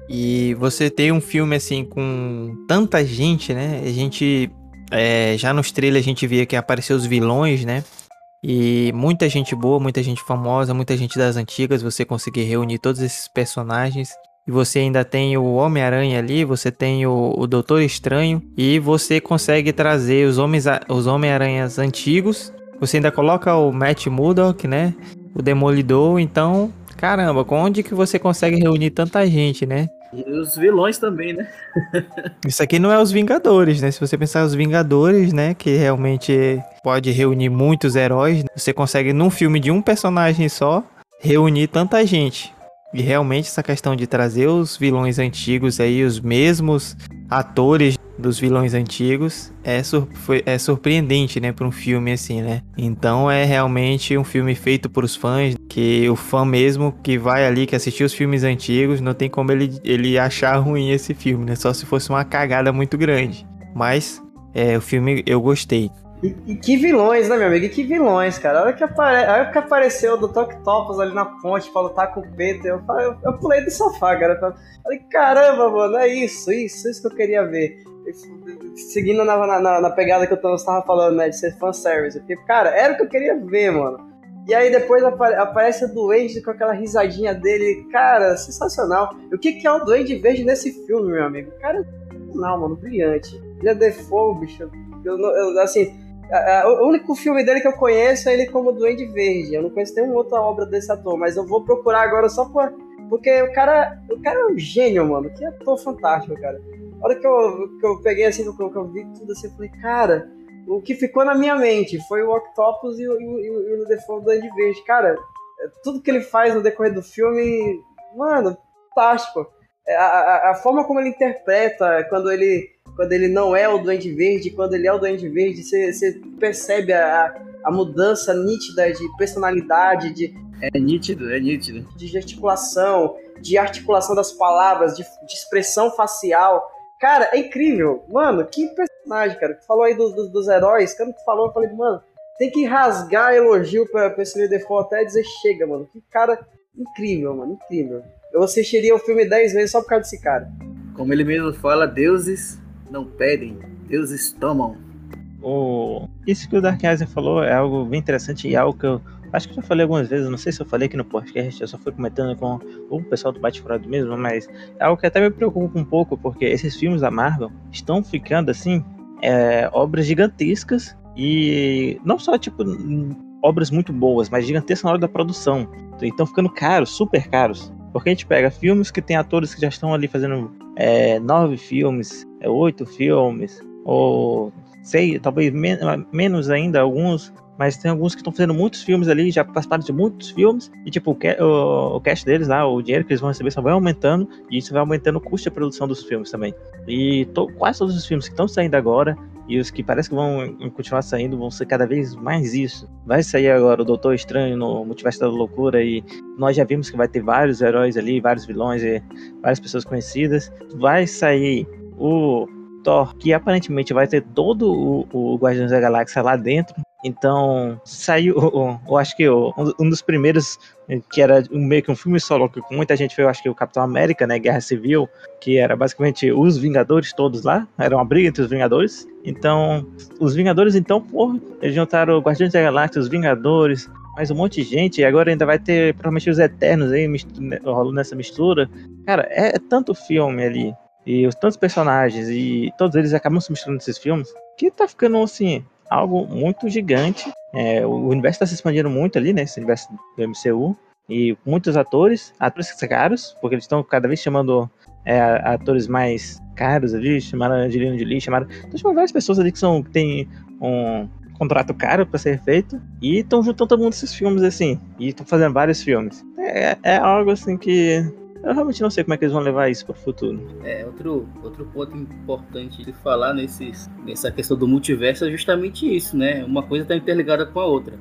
S1: E você tem um filme assim com tanta gente, né? A gente é, já nos trailers a gente via que apareceu os vilões, né? E muita gente boa, muita gente famosa, muita gente das antigas, você conseguir reunir todos esses personagens. E você ainda tem o Homem-Aranha ali, você tem o, o Doutor Estranho. E você consegue trazer os Homens os Homem-Aranhas antigos. Você ainda coloca o Matt Murdock, né? O Demolidor. Então, caramba, onde que você consegue reunir tanta gente, né?
S8: E os vilões também, né? *laughs*
S1: Isso aqui não é os Vingadores, né? Se você pensar os Vingadores, né? Que realmente pode reunir muitos heróis. Você consegue, num filme de um personagem só, reunir tanta gente. E realmente essa questão de trazer os vilões antigos aí, os mesmos atores dos vilões antigos, é, sur foi, é surpreendente, né, para um filme assim, né? Então é realmente um filme feito por os fãs, que o fã mesmo que vai ali, que assistiu os filmes antigos, não tem como ele, ele achar ruim esse filme, né? Só se fosse uma cagada muito grande. Mas é, o filme eu gostei.
S4: E, e, que vilões, né, meu amigo? E que vilões, cara. A hora que, apare... a hora que apareceu o Dr. Octopus ali na ponte pra lutar com o Peter, eu, eu, eu pulei do sofá, cara. Eu falei, caramba, mano, é isso, isso, isso que eu queria ver. Seguindo na, na, na pegada que eu estava falando, né, de ser fanservice. Porque, cara, era o que eu queria ver, mano. E aí depois apare aparece o Duende com aquela risadinha dele. Cara, sensacional. E o que, que é o Duende Verde nesse filme, meu amigo? Cara, não, mano, brilhante. Ele é default, bicho. Eu, eu, assim, o único filme dele que eu conheço é ele como Duende Verde. Eu não conheço nenhuma outra obra desse ator, mas eu vou procurar agora só por, porque o cara, o cara é um gênio, mano. Que ator fantástico, cara. A hora que eu, que eu peguei assim, que eu, que eu vi tudo assim, eu falei, cara, o que ficou na minha mente foi o Octopus e o, e, e o Default Duende Verde. Cara, é, tudo que ele faz no decorrer do filme, mano, fantástico. É, a, a, a forma como ele interpreta, quando ele quando ele não é o Duende Verde, quando ele é o Duende Verde, você, percebe a, a mudança nítida de personalidade, de.
S8: É nítido, é nítido.
S4: De gesticulação, de articulação das palavras, de, de expressão facial. Cara, é incrível. Mano, que personagem, cara. Tu falou aí do, do, dos heróis, quando tu falou, eu falei, mano, tem que rasgar elogio pra, pra esse Default até dizer chega, mano. Que cara incrível, mano, incrível. Eu assistiria o filme 10 vezes só por causa desse cara.
S8: Como ele mesmo fala, deuses não pedem, deuses tomam.
S7: O... Isso que o Dark Asian falou é algo bem interessante e algo que eu acho que eu já falei algumas vezes, não sei se eu falei aqui no podcast, eu só fui comentando com o pessoal do Bate Furado mesmo, mas é algo que até me preocupa um pouco, porque esses filmes da Marvel estão ficando assim, é, obras gigantescas e não só tipo obras muito boas, mas gigantescas na hora da produção. Então ficando caros, super caros. Porque a gente pega filmes que tem atores que já estão ali fazendo é, nove filmes, oito filmes, ou sei, talvez men menos ainda, alguns, mas tem alguns que estão fazendo muitos filmes ali, já participaram de muitos filmes, e tipo, o, ca o, o cash deles lá, o dinheiro que eles vão receber só vai aumentando, e isso vai aumentando o custo de produção dos filmes também. E to quase todos os filmes que estão saindo agora, e os que parece que vão continuar saindo vão ser cada vez mais isso. Vai sair agora o Doutor Estranho no Multiverso da Loucura e nós já vimos que vai ter vários heróis ali, vários vilões e várias pessoas conhecidas. Vai sair o Thor, que aparentemente vai ter todo o, o Guardiões da Galáxia lá dentro. Então, saiu, eu acho que um dos primeiros, que era meio que um filme solo, que muita gente eu acho que o Capitão América, né, Guerra Civil, que era basicamente os Vingadores todos lá, era uma briga entre os Vingadores. Então, os Vingadores, então, porra, eles juntaram o Guardiões da Galáxia, os Vingadores, mais um monte de gente, e agora ainda vai ter provavelmente os Eternos aí né, rolando nessa mistura. Cara, é, é tanto filme ali, e os tantos personagens, e todos eles acabam se misturando nesses filmes, que tá ficando assim, algo muito gigante. É, o universo está se expandindo muito ali, né? Esse universo do MCU. E muitos atores, atores caros, porque eles estão cada vez chamando é, atores mais caros ali, chamaram Angelina Jolie, chamaram. Estão chamando várias pessoas ali que são que tem um contrato caro pra ser feito. E estão juntando todo mundo esses filmes assim. E estão fazendo vários filmes. É, é algo assim que. Eu realmente não sei como é que eles vão levar isso pro futuro.
S8: É, outro, outro ponto importante de falar nesses, nessa questão do multiverso é justamente isso, né? Uma coisa está interligada com a outra.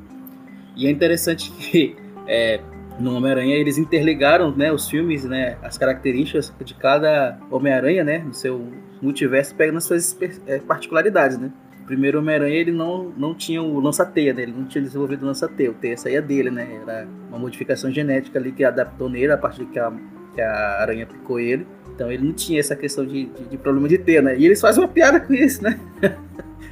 S8: E é interessante *laughs* que é, no Homem-Aranha eles interligaram né, os filmes, né, as características de cada Homem-Aranha, né, no seu multiverso, pegando as suas é, particularidades, né. O primeiro Homem-Aranha ele não, não tinha o lança-teia, né, ele não tinha desenvolvido o lança-teia, o teia saía dele, né, era uma modificação genética ali que adaptou nele a partir que a, que a aranha picou ele. Então ele não tinha essa questão de, de, de problema de teia, né, e eles fazem uma piada com isso, né, *laughs*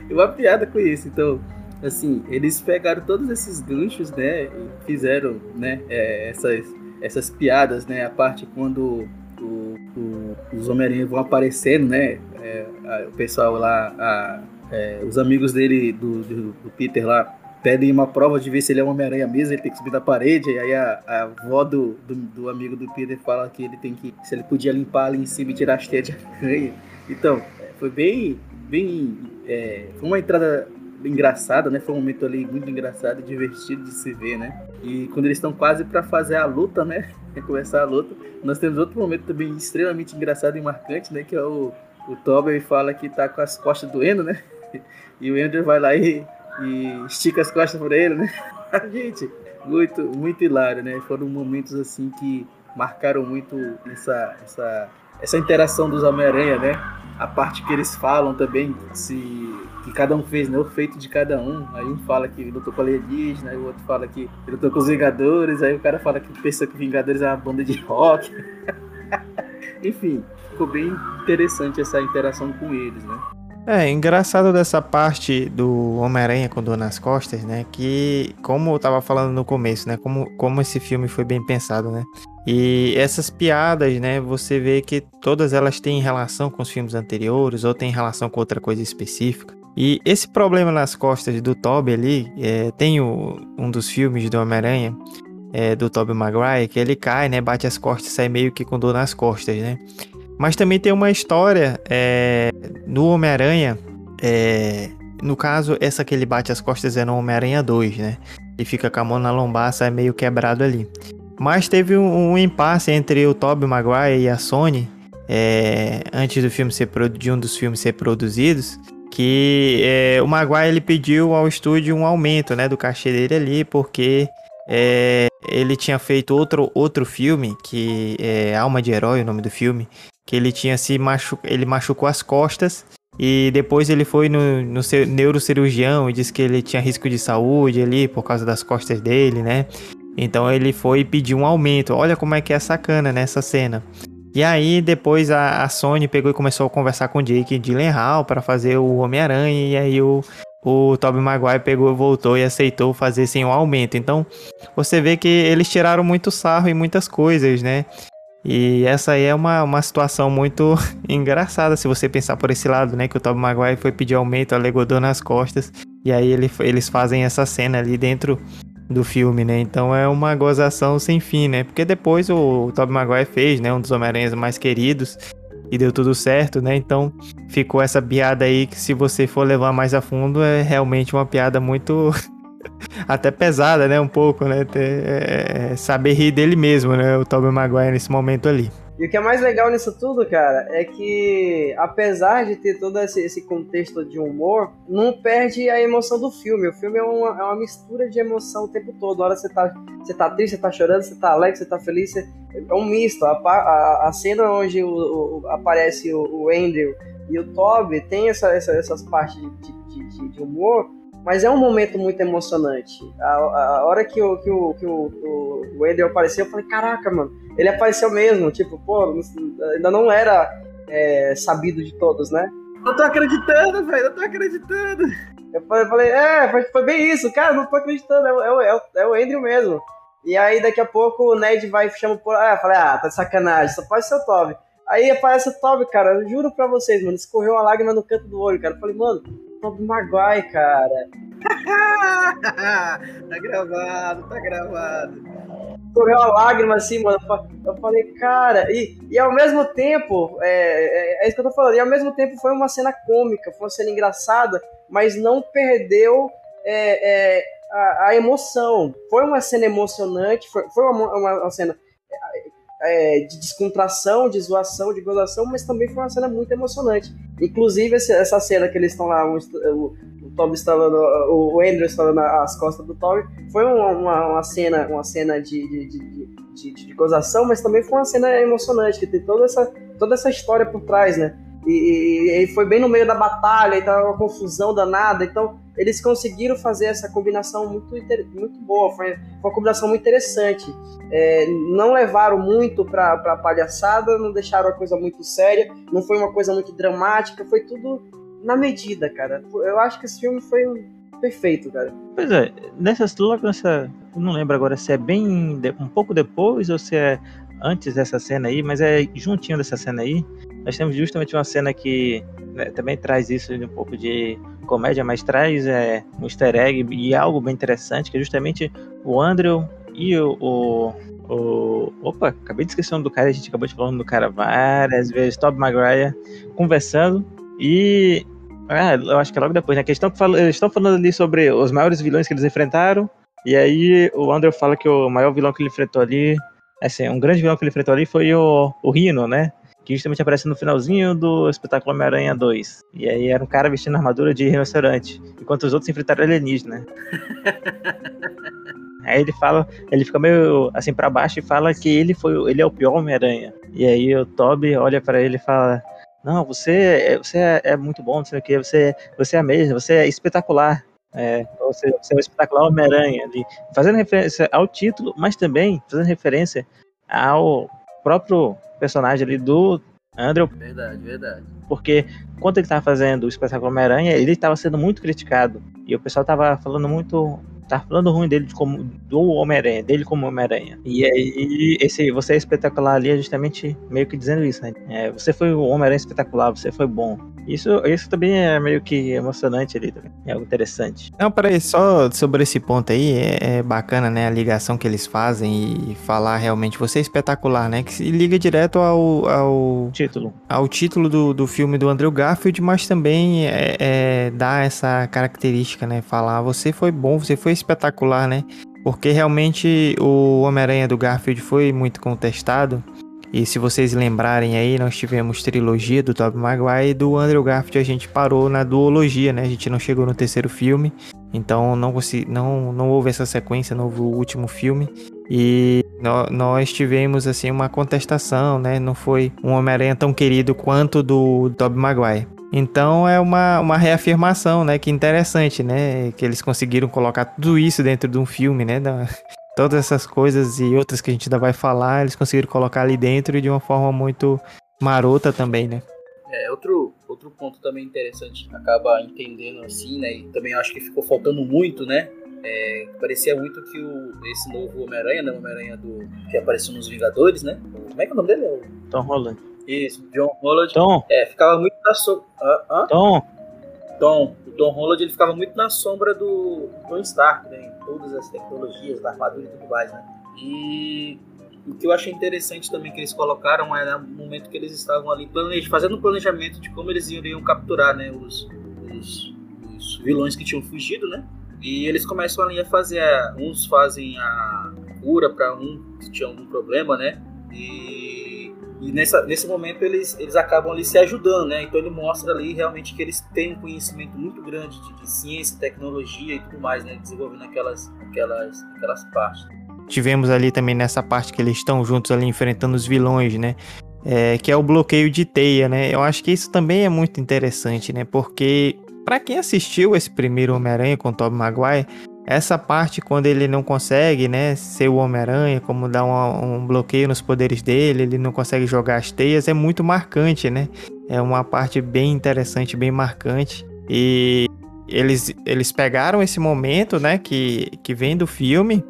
S8: uma piada com isso, então assim, eles pegaram todos esses ganchos, né, e fizeram, né, é, essas, essas piadas, né, a parte quando o, o, os Homem-Aranha vão aparecendo, né, é, a, o pessoal lá, a, é, os amigos dele, do, do, do, Peter lá, pedem uma prova de ver se ele é um Homem-Aranha mesmo, ele tem que subir da parede, e aí a, a avó do, do, do, amigo do Peter fala que ele tem que, se ele podia limpar ali em cima e tirar as teias de aranha. Então, foi bem, bem, é, foi uma entrada engraçada, né? Foi um momento ali muito engraçado divertido de se ver, né? E quando eles estão quase para fazer a luta, né? *laughs* Começar a luta, nós temos outro momento também extremamente engraçado e marcante, né? Que é o, o Tobey fala que tá com as costas doendo, né? *laughs* E o Andrew vai lá e, e estica as costas por ele, né? *laughs* Gente, muito, muito hilário, né? Foram momentos assim que marcaram muito essa, essa, essa interação dos Homem-Aranha, né? A parte que eles falam também, se que cada um fez, né? O feito de cada um. Aí um fala que lutou com a alienígena, aí o outro fala que lutou com os Vingadores, aí o cara fala que pensa que Vingadores é uma banda de rock. *laughs* Enfim, ficou bem interessante essa interação com eles, né?
S1: É, engraçado dessa parte do Homem-Aranha com dor nas costas, né? Que, como eu tava falando no começo, né? Como, como esse filme foi bem pensado, né? E essas piadas, né? Você vê que todas elas têm relação com os filmes anteriores ou têm relação com outra coisa específica. E esse problema nas costas do Toby ali, é, tem o, um dos filmes do Homem-Aranha, é, do Tobey Maguire, que ele cai, né, bate as costas sai meio que com dor nas costas, né. Mas também tem uma história é, no Homem-Aranha, é, no caso, essa que ele bate as costas é no Homem-Aranha 2, né, e fica com a mão na lombar, sai meio quebrado ali. Mas teve um, um impasse entre o Tobey Maguire e a Sony, é, antes do filme ser de um dos filmes ser produzidos, que é, o Maguire ele pediu ao estúdio um aumento né, do cachê dele ali, porque é, ele tinha feito outro, outro filme, que é Alma de Herói, o nome do filme, que ele tinha se machu ele machucou as costas e depois ele foi no, no seu neurocirurgião e disse que ele tinha risco de saúde ali por causa das costas dele, né? Então ele foi pedir um aumento. Olha como é que é sacana nessa cena. E aí depois a, a, Sony pegou e começou a conversar com o Jake Gyllenhaal para fazer o Homem-Aranha e aí o o Tobey Maguire pegou, voltou e aceitou fazer sem um aumento. Então, você vê que eles tiraram muito sarro em muitas coisas, né? E essa aí é uma, uma situação muito *laughs* engraçada se você pensar por esse lado, né? Que o Tobey Maguire foi pedir aumento, alegou dor nas costas. E aí ele, eles fazem essa cena ali dentro do filme, né? Então é uma gozação sem fim, né? Porque depois o Tobey Maguire fez, né? Um dos Homem-Aranhas mais queridos e deu tudo certo, né? Então ficou essa piada aí que se você for levar mais a fundo é realmente uma piada muito *laughs* até pesada, né? Um pouco, né? É, é, saber rir dele mesmo, né? O Tobey Maguire nesse momento ali.
S4: E o que é mais legal nisso tudo, cara, é que apesar de ter todo esse, esse contexto de humor, não perde a emoção do filme. O filme é uma, é uma mistura de emoção o tempo todo. A hora você tá, você tá triste, você tá chorando, você tá alegre, você tá feliz. Você... É um misto. A, a, a cena onde o, o, aparece o, o, Andrew e o Toby tem essa, essa, essas partes de, de, de, de humor mas é um momento muito emocionante. A, a hora que, o, que, o, que o, o, o Ender apareceu, eu falei, caraca, mano, ele apareceu mesmo. Tipo, pô, ainda não era é, sabido de todos, né?
S8: Eu tô acreditando, velho, eu tô acreditando.
S4: Eu falei, é, foi, foi, bem isso, cara, não tô acreditando, é, é, é, é o Andrew mesmo. E aí daqui a pouco o Ned vai e chama por. Ah, eu falei, ah, tá de sacanagem, só pode ser o Toby. Aí aparece o Toby, cara, eu juro pra vocês, mano, escorreu uma lágrima no canto do olho, cara. Eu falei, mano, Tobey Maguire, cara. *laughs*
S8: tá gravado, tá gravado.
S4: Correu a lágrima assim, mano. Eu falei, cara, e, e ao mesmo tempo, é, é, é, isso que eu tô falando, e ao mesmo tempo foi uma cena cômica, foi uma cena engraçada, mas não perdeu é, é, a, a, emoção. Foi uma cena emocionante, foi, foi uma, uma, uma cena é, de descontração, de zoação, de gozação, mas também foi uma cena muito emocionante. Inclusive, essa cena que eles estão lá, o, o, o Toby instalando, o Andrew instalando as costas do Toby, foi uma, uma, uma cena, uma cena de, de, de, de, de gozação, mas também foi uma cena emocionante, que tem toda essa, toda essa história por trás, né? E, e, foi bem no meio da batalha, e tava uma confusão danada. Então, eles conseguiram fazer essa combinação muito, muito boa. Foi, uma combinação muito interessante. É, não levaram muito pra, pra palhaçada, não deixaram a coisa muito séria, não foi uma coisa muito dramática, foi tudo na medida, cara. Eu acho que esse filme foi perfeito, cara.
S7: Pois é, nessa logo nessa. Eu não lembro agora se é bem um pouco depois ou se é antes dessa cena aí, mas é juntinho dessa cena aí. Nós temos justamente uma cena que né, também traz isso um pouco de comédia, mas traz é, um easter egg e algo bem interessante, que é justamente o Andrew e o, o, o, Opa, acabei de esquecer o nome do cara, a gente acabou de falar do cara várias vezes, Tob Maguire, conversando e. Ah, eu acho que é logo depois, né? Que eles estão falando, eles estão falando ali sobre os maiores vilões que eles enfrentaram. E aí o Andrew fala que o maior vilão que ele enfrentou ali Assim, um grande vilão que ele enfrentou ali foi o, o Rino, né? Que justamente aparece no finalzinho do espetáculo Homem-Aranha 2. E aí era um cara vestindo armadura de rinoceronte, enquanto os outros enfrentaram alienígena. *laughs* Aí ele fala, ele fica meio assim para baixo e fala que ele foi, ele é o pior Homem-Aranha. E aí o Toby olha para ele e fala: "Não, você, é, você é, é, muito bom, não sei o que, você, você é mesmo, você é espetacular". É, seja, você é o espetacular Homem-Aranha ali, fazendo referência ao título, mas também fazendo referência ao próprio personagem ali do Andrew.
S8: Verdade, verdade.
S7: Porque quando ele estava fazendo o espetacular Homem-Aranha, ele estava sendo muito criticado. E o pessoal estava falando muito tá falando ruim dele de como, do Homem-Aranha, dele como Homem-Aranha. E aí, esse Você é Espetacular ali é justamente meio que dizendo isso, né? É, você foi o Homem-Aranha espetacular, você foi bom. Isso, isso também é meio que emocionante ali também. É algo interessante.
S1: Não, peraí, só sobre esse ponto aí, é, é, bacana, né? A ligação que eles fazem e falar realmente você é espetacular, né? Que se liga direto ao, ao
S7: título.
S1: Ao título do, do filme do Andrew Garfield, mas também é, é, dá essa característica, né? Falar você foi bom, você foi espetacular, né? Porque realmente o Homem-Aranha do Garfield foi muito contestado. E se vocês lembrarem aí, nós tivemos trilogia do Tobey Maguire e do Andrew Garfield a gente parou na duologia, né? A gente não chegou no terceiro filme, então não, não, não houve essa sequência, não houve o último filme. E nós tivemos assim uma contestação, né? Não foi um Homem-Aranha tão querido quanto do Tobey Maguire. Então é uma, uma reafirmação, né? Que interessante, né? Que eles conseguiram colocar tudo isso dentro de um filme, né? Da, todas essas coisas e outras que a gente ainda vai falar, eles conseguiram colocar ali dentro e de uma forma muito marota também, né?
S8: É, outro, outro ponto também interessante que acaba entendendo assim, né? E também acho que ficou faltando muito, né? É, parecia muito que o, esse novo Homem-Aranha, né? Homem-Aranha do que apareceu nos Vingadores, né? Como é que é o nome dele? É.
S7: Tom Holland.
S8: Isso, John Holland.
S7: Tom.
S8: É, ficava muito na sombra.
S7: Ah, Tom.
S8: Tom. O Tom Holland ele ficava muito na sombra do Tony Stark, né? Em todas as tecnologias, da armadura e tudo mais, né? E o que eu achei interessante também que eles colocaram é no momento que eles estavam ali planejando, fazendo um planejamento de como eles iriam capturar, né? Os, os, os vilões que tinham fugido, né? E eles começam ali a fazer. Uns fazem a cura para um que tinha algum problema, né? E e nessa, nesse momento eles, eles acabam ali se ajudando, né? Então ele mostra ali realmente que eles têm um conhecimento muito grande de, de ciência, tecnologia e tudo mais, né? Desenvolvendo aquelas, aquelas, aquelas partes.
S1: Tivemos ali também nessa parte que eles estão juntos ali enfrentando os vilões, né? É, que é o bloqueio de teia, né? Eu acho que isso também é muito interessante, né? Porque para quem assistiu esse primeiro Homem-Aranha com Tobey Maguire, essa parte, quando ele não consegue, né, ser o Homem-Aranha, como dar um, um, bloqueio nos poderes dele, ele não consegue jogar as teias, é muito marcante, né? É uma parte bem interessante, bem marcante. E eles, eles pegaram esse momento, né, que, que vem do filme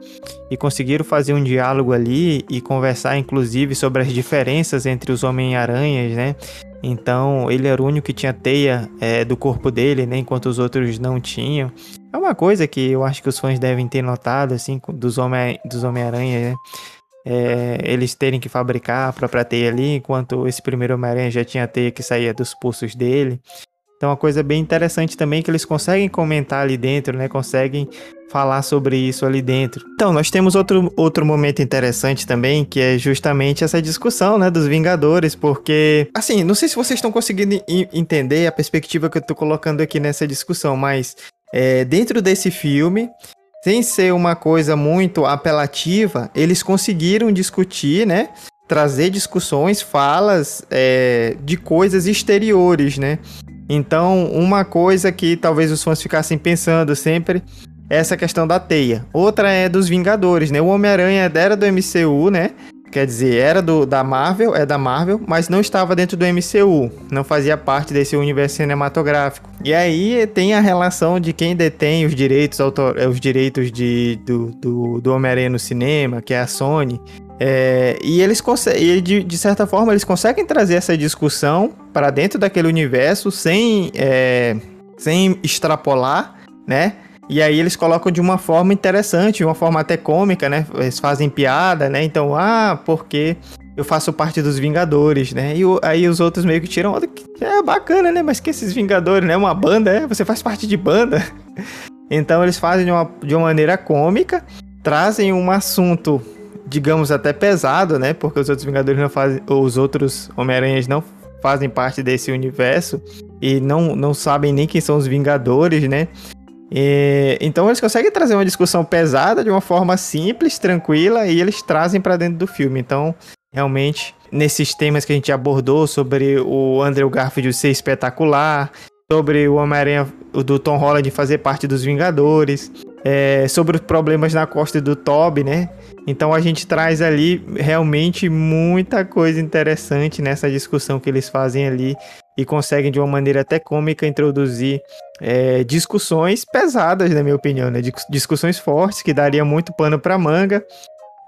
S1: e conseguiram fazer um diálogo ali e conversar, inclusive, sobre as diferenças entre os Homem-Aranhas, né? Então, ele era o único que tinha teia é, do corpo dele, né, enquanto os outros não tinham. É uma coisa que eu acho que os fãs devem ter notado, assim, dos Homem-Aranha, dos Homem né? É, eles terem que fabricar a própria teia ali, enquanto esse primeiro Homem-Aranha já tinha teia que saía dos pulsos dele. Então, é uma coisa bem interessante também que eles conseguem comentar ali dentro, né? Conseguem falar sobre isso ali dentro. Então, nós temos outro, outro momento interessante também, que é justamente essa discussão, né, dos Vingadores, porque, assim, não sei se vocês estão conseguindo entender a perspectiva que eu tô colocando aqui nessa discussão, mas é, dentro desse filme, sem ser uma coisa muito apelativa, eles conseguiram discutir, né? Trazer discussões, falas é, de coisas exteriores, né? Então, uma coisa que talvez os fãs ficassem pensando sempre é essa questão da teia. Outra é dos Vingadores, né? O Homem-Aranha era do MCU, né? Quer dizer, era do, da Marvel, é da Marvel, mas não estava dentro do MCU, não fazia parte desse universo cinematográfico. E aí tem a relação de quem detém os direitos, autor, os direitos de, do, do, do Homem-Aranha no cinema, que é a Sony. É, e eles conseguem, de, de, certa forma, eles conseguem trazer essa discussão para dentro daquele universo sem, é, sem extrapolar, né? E aí eles colocam de uma forma interessante, uma forma até cômica, né? Eles fazem piada, né? Então, ah, porque eu faço parte dos Vingadores, né? E o, aí os outros meio que tiram é bacana, né? Mas que esses Vingadores, né? Uma banda, é? Você faz parte de banda. *laughs* Então eles fazem de uma, de uma maneira cômica, trazem um assunto, digamos, até pesado, né? Porque os outros Vingadores não fazem. Os outros Homem-Aranhas não fazem parte desse universo e não, não sabem nem quem são os Vingadores, né? E, então eles conseguem trazer uma discussão pesada de uma forma simples, tranquila, e eles trazem para dentro do filme. Então, realmente, nesses temas que a gente abordou sobre o Andrew Garfield ser espetacular, sobre o Homem-Aranha do Tom Holland fazer parte dos Vingadores, é, sobre os problemas na costa do Toby, né? Então a gente traz ali realmente muita coisa interessante nessa discussão que eles fazem ali e conseguem de uma maneira até cômica introduzir é, discussões pesadas, na minha opinião, né? Discussões fortes que daria muito pano para manga.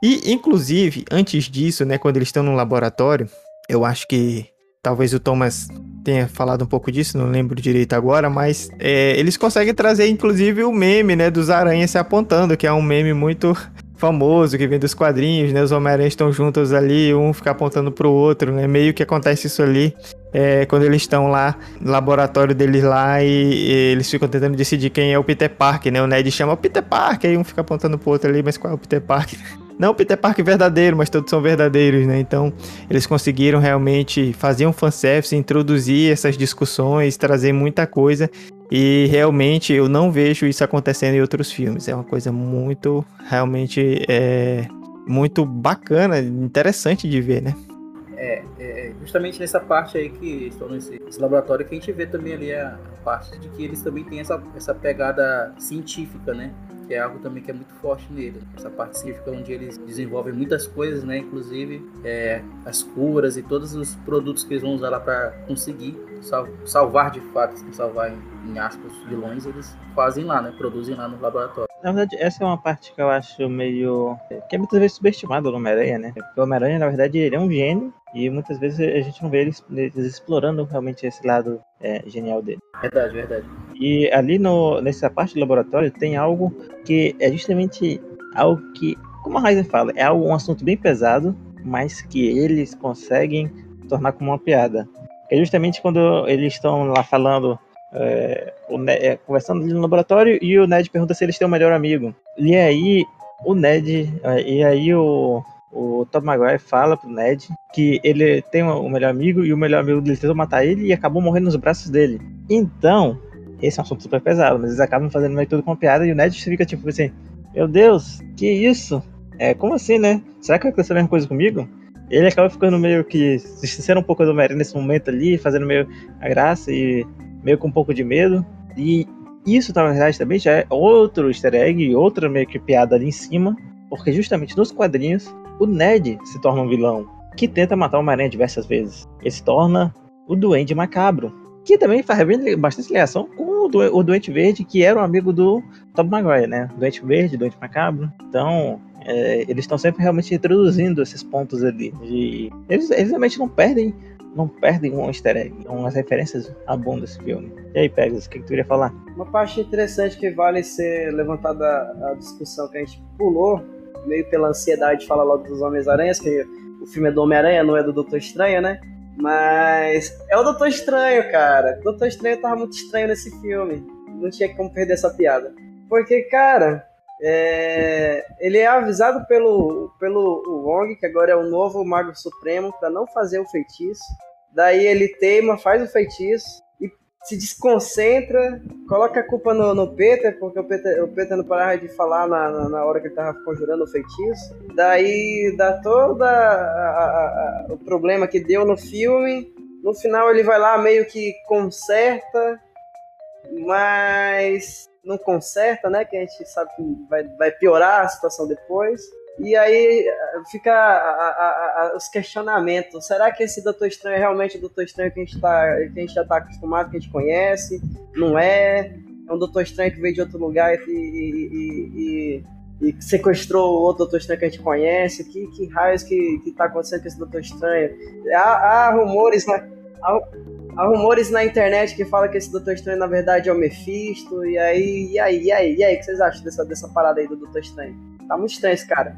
S1: E, inclusive, antes disso, né, quando eles estão no laboratório, eu acho que talvez o Thomas tenha falado um pouco disso, não lembro direito agora, mas é, eles conseguem trazer, inclusive, o meme, né, dos aranhas se apontando, que é um meme muito *laughs* famoso que vem dos quadrinhos, né? Os Homem-Aranha estão juntos ali, um fica apontando pro outro, né? Meio que acontece isso ali é, quando eles estão lá no laboratório deles lá e, e, eles ficam tentando decidir quem é o Peter Parker, né? O Ned chama o Peter Parker, aí um fica apontando pro outro ali, mas qual é o Peter Parker? *laughs* Não Peter Parker verdadeiro, mas todos são verdadeiros, né? Então, eles conseguiram realmente fazer um fanservice, introduzir essas discussões, trazer muita coisa e realmente eu não vejo isso acontecendo em outros filmes. É uma coisa muito, realmente, é, muito bacana, interessante de ver, né?
S8: É, é, justamente nessa parte aí que estão nesse, nesse, laboratório que a gente vê também ali a, a, parte de que eles também têm essa, essa pegada científica, né? Que é algo também que é muito forte nele. Essa parte científica onde eles desenvolvem muitas coisas, né? Inclusive é, as curas e todos os produtos que eles vão usar lá para conseguir sal, salvar de fato, salvar em, em aspas vilões, eles fazem lá, né? Produzem lá no laboratório.
S7: Na verdade, essa é uma parte que eu acho meio. que é muitas vezes subestimada no Homem-Aranha, né? Porque o Homem-Aranha, na verdade, ele é um gênio e muitas vezes a gente não vê eles, eles explorando realmente esse lado é, genial dele.
S8: Verdade, verdade.
S7: E ali no, nessa parte do laboratório tem algo que é justamente algo que, como a Ryzen fala, é algo, um assunto bem pesado, mas que eles conseguem tornar como uma piada. É justamente quando eles estão lá falando é, Ned, é, conversando no laboratório e o Ned pergunta se eles têm um melhor amigo. E aí o Ned, e aí o, o Tom Maguire fala pro Ned que ele tem um melhor amigo e o melhor amigo dele tentou matar ele e acabou morrendo nos braços dele. Então, esse é um assunto super pesado, mas eles acabam fazendo meio tudo com piada e o Ned fica tipo assim: Meu Deus, que isso? É, como assim, né? Será que vai acontecer a mesma coisa comigo? Ele acaba ficando meio que se esquecendo um pouco do Mary nesse momento ali, fazendo meio a graça e meio com um pouco de medo. E isso, na verdade, também já é outro easter egg, outra meio que piada ali em cima, porque justamente nos quadrinhos, o Ned se torna um vilão que tenta matar o Homem-Aranha diversas vezes. Ele se torna o Duende Macabro, que também faz bastante ligação com o Doente Verde, que era um amigo do Tom Maguire, né? Doente Verde, Doente Macabro. Então, é, eles estão sempre realmente introduzindo esses pontos ali. De... Eles, eles realmente não perdem não perdem um easter egg, umas referências a bom desse filme. E aí, Pegasus, o que, que tu queria falar?
S4: Uma parte interessante que vale ser levantada a discussão que a gente pulou, meio pela ansiedade de falar logo dos Homens-Aranhas, que o filme é do Homem-Aranha, não é do Doutor Estranho, né? Mas é o Doutor Estranho, cara. O Doutor Estranho tava muito estranho nesse filme. Não tinha como perder essa piada. Porque, cara, é, ele é avisado pelo, pelo Wong, que agora é o novo Mago Supremo, para não fazer o feitiço. Daí ele teima, faz o feitiço e se desconcentra, coloca a culpa no, no Peter, porque o Peter, o Peter não parava de falar na, na, na hora que ele tava conjurando o feitiço. Daí dá todo o problema que deu no filme. No final ele vai lá meio que conserta, mas não conserta, né? Que a gente sabe que vai, vai piorar a situação depois. E aí fica a, a, a, os questionamentos. Será que esse Doutor Estranho é realmente o Doutor Estranho que a gente, tá, que a gente já está acostumado, que a gente conhece? Não é? É um Doutor Estranho que veio de outro lugar e, e, e, e sequestrou o outro Doutor Estranho que a gente conhece? Que, que raios que, que tá acontecendo com esse Doutor Estranho? Há, há rumores, né? Há, há rumores na internet que fala que esse Doutor Estranho na verdade é o Mephisto. E aí, e aí, e aí, e aí, o que vocês acham dessa, dessa parada aí do Doutor Estranho? Tá muito estranho esse cara.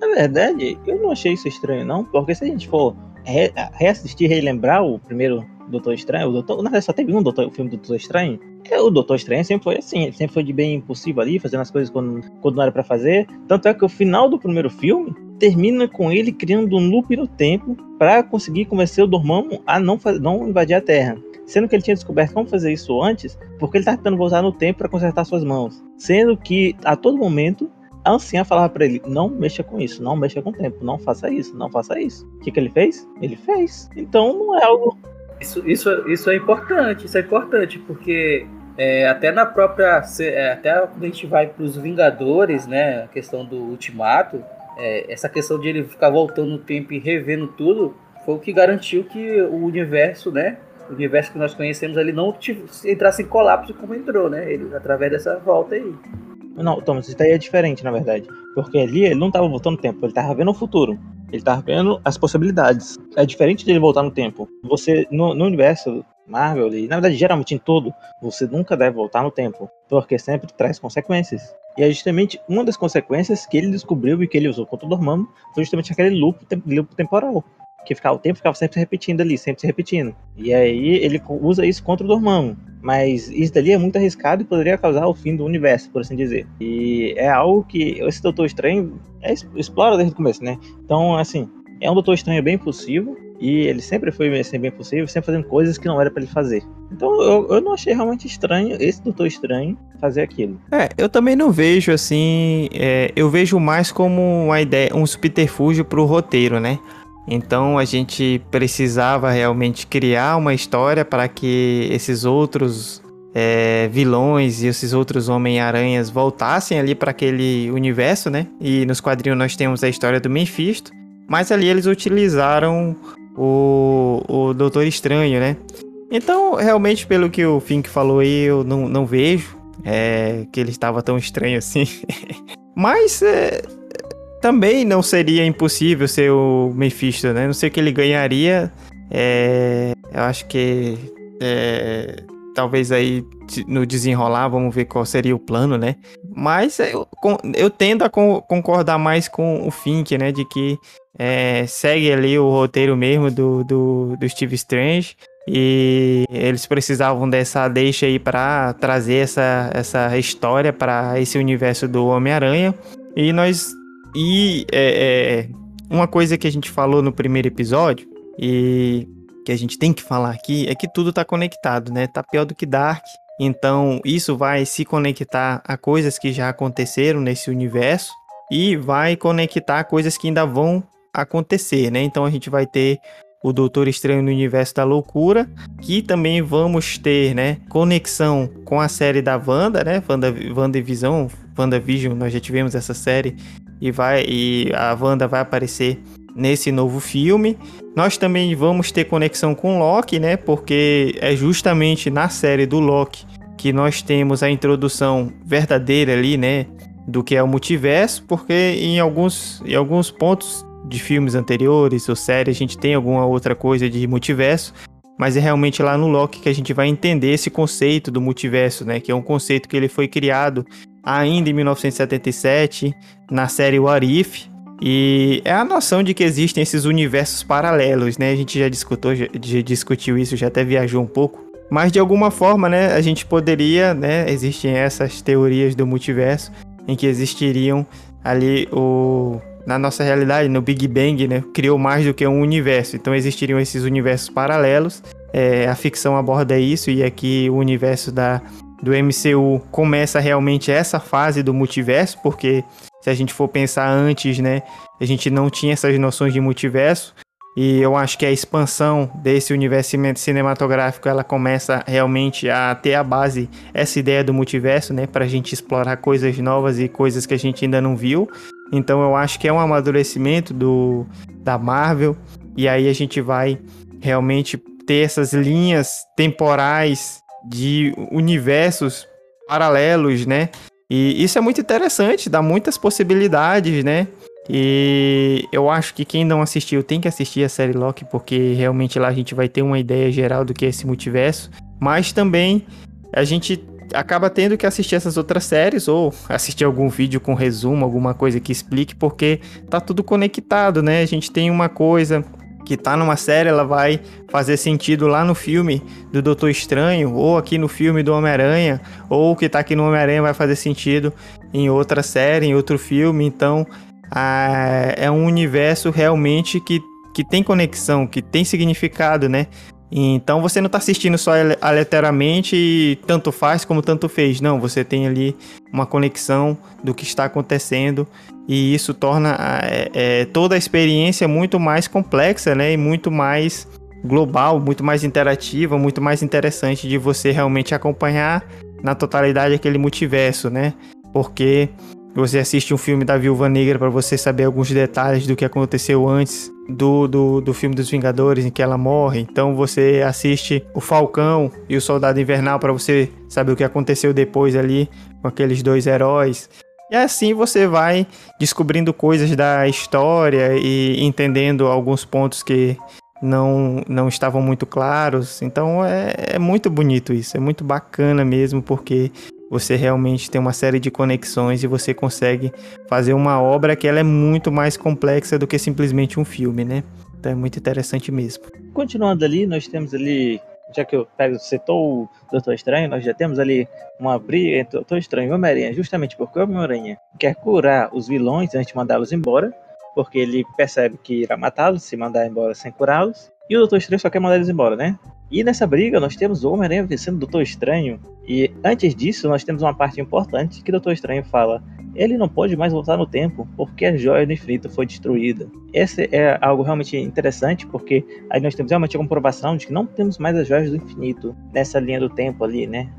S7: Na verdade, eu não achei isso estranho, não, porque se a gente for re reassistir, relembrar o primeiro Doutor Estranho, o Doutor, na verdade só teve um Doutor, o filme do Doutor Estranho, é, o Doutor Estranho sempre foi assim, ele sempre foi de bem impossível ali, fazendo as coisas quando, quando não era para fazer. Tanto é que o final do primeiro filme termina com ele criando um loop no tempo para conseguir convencer o Dormammu a não, não invadir a Terra. Sendo que ele tinha descoberto como fazer isso antes, porque ele estava tentando voltar no tempo para consertar suas mãos. Sendo que a todo momento a anciã falava para ele: não mexa com isso, não mexa com o tempo, não faça isso, não faça isso. O que, que ele fez? Ele fez. Então não é algo.
S8: Isso, isso, isso é importante, isso é importante, porque é, até na própria. É, até quando a gente vai para os Vingadores, né? A questão do ultimato, é, essa questão de ele ficar voltando no tempo e revendo tudo, foi o que garantiu que o universo, né? O universo que nós conhecemos ali não entrasse em colapso como entrou, né? Ele, através dessa volta aí.
S7: Não, Thomas, isso daí é diferente, na verdade. Porque ali ele não estava voltando no tempo, ele estava vendo o futuro. Ele estava vendo as possibilidades. É diferente dele voltar no tempo. Você, no, no universo Marvel, e na verdade, geralmente em todo, você nunca deve voltar no tempo. Porque sempre traz consequências. E é justamente uma das consequências que ele descobriu e que ele usou contra o Dormammu foi justamente aquele loop, loop temporal que ficava, o tempo ficava sempre se repetindo ali, sempre se repetindo. E aí ele usa isso contra o Dormammu. Mas isso dali é muito arriscado e poderia causar o fim do universo, por assim dizer. E é algo que esse Doutor Estranho é, explora desde o começo, né? Então, assim, é um Doutor Estranho bem possível. E ele sempre foi assim, bem possível, sempre fazendo coisas que não era para ele fazer. Então eu, eu não achei realmente estranho esse Doutor Estranho fazer aquilo.
S1: É, eu também não vejo assim. É, eu vejo mais como uma ideia, um subterfúgio pro roteiro, né? Então a gente precisava realmente criar uma história para que esses outros é, vilões e esses outros Homem-Aranhas voltassem ali para aquele universo, né? E nos quadrinhos nós temos a história do Mephisto, mas ali eles utilizaram o, o Doutor Estranho, né? Então, realmente, pelo que o Fink falou aí, eu não, não vejo é, que ele estava tão estranho assim. *laughs* mas é, também não seria impossível ser o Mephisto, né? Não sei o que ele ganharia. É, eu acho que é, talvez aí no desenrolar, vamos ver qual seria o plano, né? Mas eu, eu tendo a concordar mais com o Fink, né? De que é, segue ali o roteiro mesmo do, do, do Steve Strange. E eles precisavam dessa deixa aí para trazer essa, essa história para esse universo do Homem-Aranha. E nós e é, é, uma coisa que a gente falou no primeiro episódio e que a gente tem que falar aqui é que tudo tá conectado, né? Tá pior do que Dark. Então, isso vai se conectar a coisas que já aconteceram nesse universo e vai conectar coisas que ainda vão acontecer, né? Então a gente vai ter o Doutor Estranho no Universo da Loucura, que também vamos ter, né, conexão com a série da Wanda, né, Wanda, WandaVision, WandaVision, nós já tivemos essa série e vai e a Wanda vai aparecer nesse novo filme. Nós também vamos ter conexão com Loki, né? Porque é justamente na série do Loki que nós temos a introdução verdadeira ali, né, do que é o multiverso, porque em alguns em alguns pontos de filmes anteriores ou séries a gente tem alguma outra coisa de multiverso, mas é realmente lá no Loki que a gente vai entender esse conceito do multiverso, né, que é um conceito que ele foi criado ainda em 1977, na série What If, E é a noção de que existem esses universos paralelos, né? A gente já discutiu, já, discutiu isso, já até viajou um pouco. Mas de alguma forma, né, a gente poderia, né, existem essas teorias do multiverso em que existiriam ali o na nossa realidade, no Big Bang, né, criou mais do que um universo. Então existiriam esses universos paralelos. É, a ficção aborda isso e aqui o universo da do MCU começa realmente essa fase do multiverso, porque se a gente for pensar antes, né, a gente não tinha essas noções de multiverso. E eu acho que a expansão desse universo cinematográfico ela começa realmente a ter a base, essa ideia do multiverso, né? Para a gente explorar coisas novas e coisas que a gente ainda não viu. Então eu acho que é um amadurecimento do, da Marvel. E aí a gente vai realmente ter essas linhas temporais de universos paralelos, né? E isso é muito interessante, dá muitas possibilidades, né? E eu acho que quem não assistiu tem que assistir a série Loki, porque realmente lá a gente vai ter uma ideia geral do que é esse multiverso. Mas também a gente acaba tendo que assistir essas outras séries ou assistir algum vídeo com resumo, alguma coisa que explique, porque tá tudo conectado, né? A gente tem uma coisa que tá numa série, ela vai fazer sentido lá no filme do Doutor Estranho, ou aqui no filme do Homem-Aranha, ou o que tá aqui no Homem-Aranha vai fazer sentido em outra série, em outro filme. Então, é um universo realmente que, que tem conexão, que tem significado, né? Então você não está assistindo só aleatoriamente e tanto faz como tanto fez. Não, você tem ali uma conexão do que está acontecendo e isso torna é, é, toda a experiência muito mais complexa, né? E muito mais global, muito mais interativa, muito mais interessante de você realmente acompanhar na totalidade aquele multiverso, né? Porque você assiste um filme da Viúva Negra para você saber alguns detalhes do que aconteceu antes do, do, do filme dos Vingadores em que ela morre. Então você assiste o Falcão e o Soldado Invernal para você saber o que aconteceu depois ali com aqueles dois heróis. E assim você vai descobrindo coisas da história e entendendo alguns pontos que não, não estavam muito claros. Então é, é muito bonito isso, é muito bacana mesmo, porque você realmente tem uma série de conexões e você consegue fazer uma obra que ela é muito mais complexa do que simplesmente um filme, né? Então é muito interessante mesmo.
S7: Continuando ali, nós temos ali, já que eu pego, citou o Doutor Estranho, nós já temos ali uma briga entre o Doutor Estranho e o Homem-Aranha, justamente porque o Homem-Aranha quer curar os vilões antes de mandá-los embora, porque ele percebe que irá matá-los se mandar embora sem curá-los. E o Doutor Estranho só quer mandar eles embora, né? E nessa briga nós temos o Homem-Aranha vencendo o Doutor Estranho. E antes disso, nós temos uma parte importante que o Doutor Estranho fala: ele não pode mais voltar no tempo porque a joia do infinito foi destruída. Esse é algo realmente interessante porque aí nós temos realmente a comprovação de que não temos mais as joias do infinito nessa linha do tempo ali, né?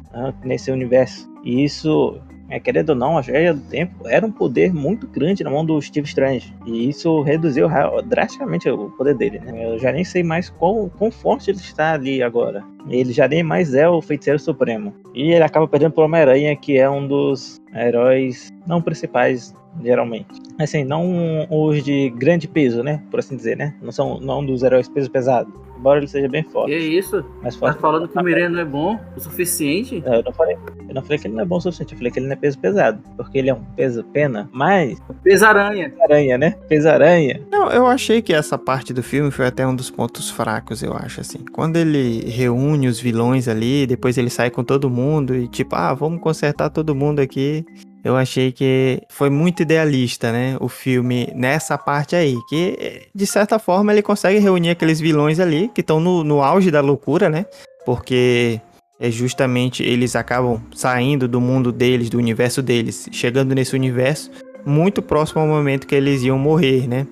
S7: Nesse universo. E isso é, querendo ou não, a Joia do Tempo era um poder muito grande na mão do Steve Strange. E isso reduziu drasticamente o poder dele, né? Eu já nem sei mais quão, quão forte ele está ali agora. Ele já nem mais é o Feiticeiro Supremo. E ele acaba perdendo pro Homem-Aranha, que é um dos heróis não principais geralmente. Assim, não os de grande peso, né? Por assim dizer, né? Não são não dos heróis peso pesado. Embora ele seja bem forte.
S8: Que isso?
S7: Mas forte
S8: tá falando que o Miranha não é bom o suficiente?
S7: Não, eu não falei. Eu não falei que ele não é bom o suficiente, eu falei que ele não é peso pesado. Porque ele é um peso pena, mas.
S8: Pesaranha.
S7: Aranha, né? Pesaranha.
S1: Não, eu achei que essa parte do filme foi até um dos pontos fracos, eu acho, assim. Quando ele reúne os vilões ali, depois ele sai com todo mundo e tipo, ah, vamos consertar todo mundo aqui eu achei que foi muito idealista, né? O filme nessa parte aí. Que, de certa forma, ele consegue reunir aqueles vilões ali que estão no, no auge da loucura, né? Porque é justamente eles acabam saindo do mundo deles, do universo deles, chegando nesse universo muito próximo ao momento que eles iam morrer, né?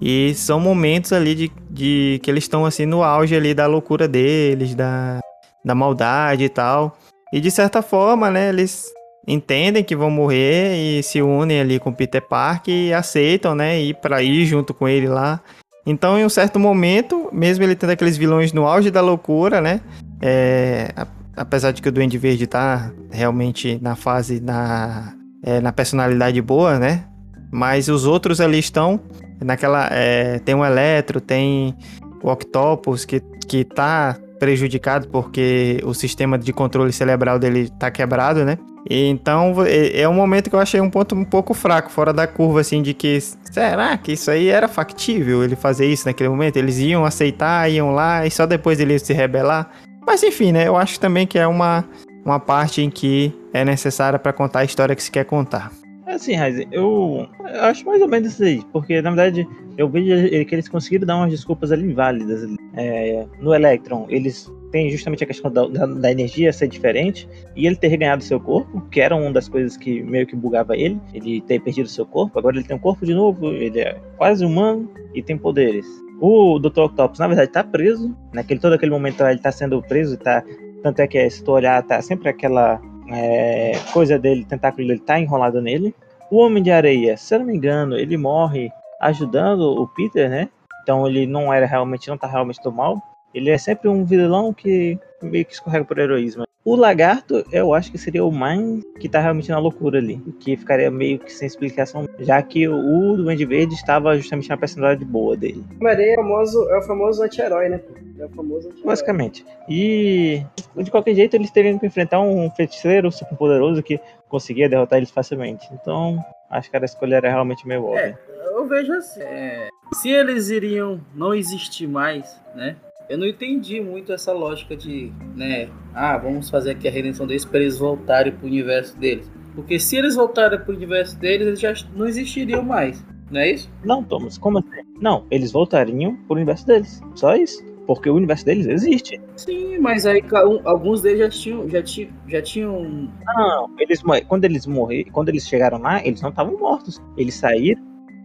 S1: E são momentos ali de, de que eles estão assim no auge ali da loucura deles, da, da maldade e tal. E de certa forma, né, eles entendem que vão morrer e se unem ali com Peter Parker e aceitam, né, ir para ir junto com ele lá. Então, em um certo momento, mesmo ele tendo aqueles vilões no auge da loucura, né, é, apesar de que o Duende Verde tá realmente na fase na é, na personalidade boa, né, mas os outros ali estão naquela é, tem o Eletro, tem o Octopus que que tá prejudicado porque o sistema de controle cerebral dele tá quebrado, né? Então é é um momento que eu achei um ponto um pouco fraco, fora da curva, assim, de que será que isso aí era factível ele fazer isso naquele momento? Eles iam aceitar, iam lá e só depois ele se rebelar. Mas enfim, né? Eu acho também que é uma, uma parte em que é necessária pra contar a história que se quer contar.
S7: Assim, Raizen, eu, acho mais ou menos isso aí, porque na verdade eu vejo que eles conseguiram dar umas desculpas ali válidas. É, no Electron, eles têm justamente a questão da, da- da energia ser diferente e ele ter reganhado seu corpo, que era uma das coisas que meio que bugava ele, ele ter perdido seu corpo. Agora ele tem um corpo de novo, ele é quase humano e tem poderes. O Dr. Octopus, na verdade, tá preso. Naquele, todo aquele momento ele tá sendo preso, tá. Tanto é que, se tu olhar, tá sempre aquela é, coisa dele, tentáculo dele tá enrolado nele. O Homem de Areia, se eu não me engano, ele morre ajudando o Peter, né? Então ele não era realmente, não tá realmente do mal. Ele é sempre um vilão que meio que escorrega por heroísmo. O Lagarto, eu acho que seria o mais que tá realmente na loucura ali. Que ficaria meio que sem explicação. Já que o Duende Verde estava justamente na personalidade boa dele.
S4: O Homem-Aranha é, o famoso- é o famoso anti-herói, né? É o famoso anti-herói.
S7: Basicamente. E de qualquer jeito eles teriam que enfrentar um feiticeiro super poderoso que conseguia derrotar eles facilmente. Então, acho que a escolha era realmente meio óbvia.
S8: Eu vejo assim. é, se eles iriam não existir mais, né? Eu não entendi muito essa lógica de, né? Ah, vamos fazer aqui a redenção deles para eles voltarem pro universo deles. Porque se eles voltarem pro universo deles, eles já não existiriam mais. Não é isso?
S7: Não, Thomas, como assim? Não, eles voltariam pro universo deles. Só isso. Porque o universo deles existe.
S8: Sim, mas aí alguns deles já tinham, já tinham, já tinham
S7: Não, eles, quando eles morreram, quando eles chegaram lá, eles não estavam mortos. Eles saíram,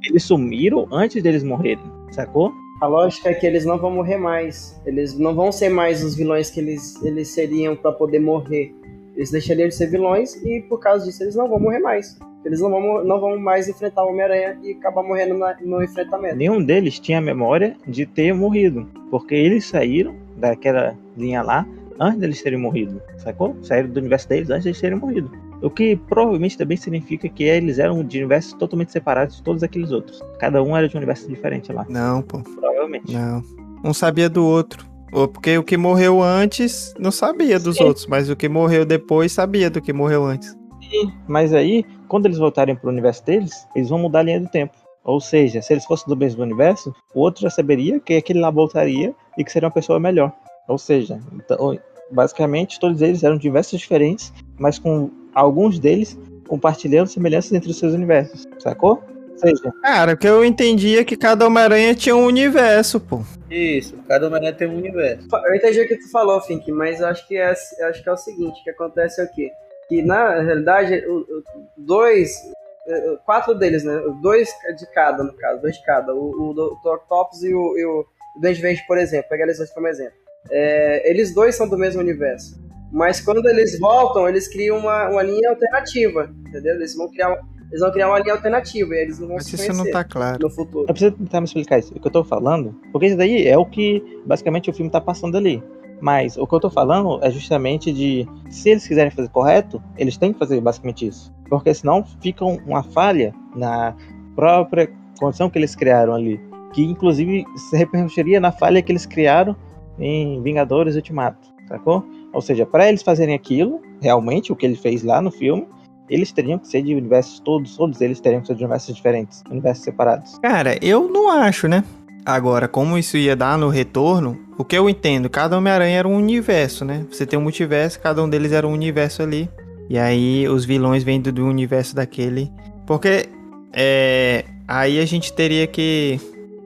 S7: eles sumiram antes deles morrerem, sacou?
S4: A lógica é que eles não vão morrer mais. Eles não vão ser mais os vilões que eles, eles seriam pra poder morrer. Eles deixariam de ser vilões e por causa disso eles não vão morrer mais. Eles não vão, não vão mais enfrentar o Homem-Aranha e acabar morrendo na- no enfrentamento.
S7: Nenhum deles tinha memória de ter morrido. Porque eles saíram daquela linha lá antes deles terem morrido, sacou? Saíram do universo deles antes deles terem morrido. O que provavelmente também significa que eles eram de universos totalmente separados de todos aqueles outros. Cada um era de um universo diferente lá.
S1: Não, pô.
S7: Provavelmente.
S1: Não. Um sabia do outro. Ou Porque o que morreu antes não sabia dos
S7: Sim.
S1: outros, mas o que morreu depois sabia do que morreu antes.
S7: Mas aí, quando eles voltarem pro universo deles, eles vão mudar a linha do tempo. Ou seja, se eles fossem do mesmo universo, o outro já saberia que aquele lá voltaria e que seria uma pessoa melhor. Ou seja, então, basicamente todos eles eram de universos diferentes, mas com alguns deles compartilhando semelhanças entre os seus universos, sacou? Ou seja,
S1: Cara, o que eu entendi é que cada Homem-Aranha tinha um universo, pô.
S8: Isso, cada Homem-Aranha tem um universo.
S4: Eu entendi o que tu falou, Fink, mas eu acho que é, acho que é o seguinte, que acontece é o quê? Que na realidade, o- o- dois, eh, quatro deles, né? Dois de cada, no caso, dois de cada. O, o Dr. Octopus e o, e o Duende Verde, por exemplo, pegar eles dois como exemplo. É, eles dois são do mesmo universo. Mas quando eles voltam, eles criam uma, uma linha alternativa, entendeu? Eles vão criar, eles vão criar uma linha alternativa e eles não vão
S1: Mas
S4: se
S1: isso
S4: conhecer
S1: não tá claro.
S4: no futuro.
S7: eu preciso tentar me explicar isso. O que eu tô falando, porque isso daí é o que basicamente o filme tá passando ali. Mas o que eu tô falando é justamente de se eles quiserem fazer correto, eles têm que fazer basicamente isso. Porque senão fica um- uma falha na própria condição que eles criaram ali. Que inclusive se repercutiria na falha que eles criaram em Vingadores Ultimato, sacou? Ou seja, para eles fazerem aquilo, realmente, o que ele fez lá no filme, eles teriam que ser de universos todos, todos eles teriam que ser de universos diferentes, universos separados.
S1: Cara, eu não acho, né? Agora, como isso ia dar no retorno, o que eu entendo, cada Homem-Aranha era um universo, né? Você tem um multiverso, cada um deles era um universo ali. E aí os vilões vêm do, universo daquele. Porque é, aí a gente teria que.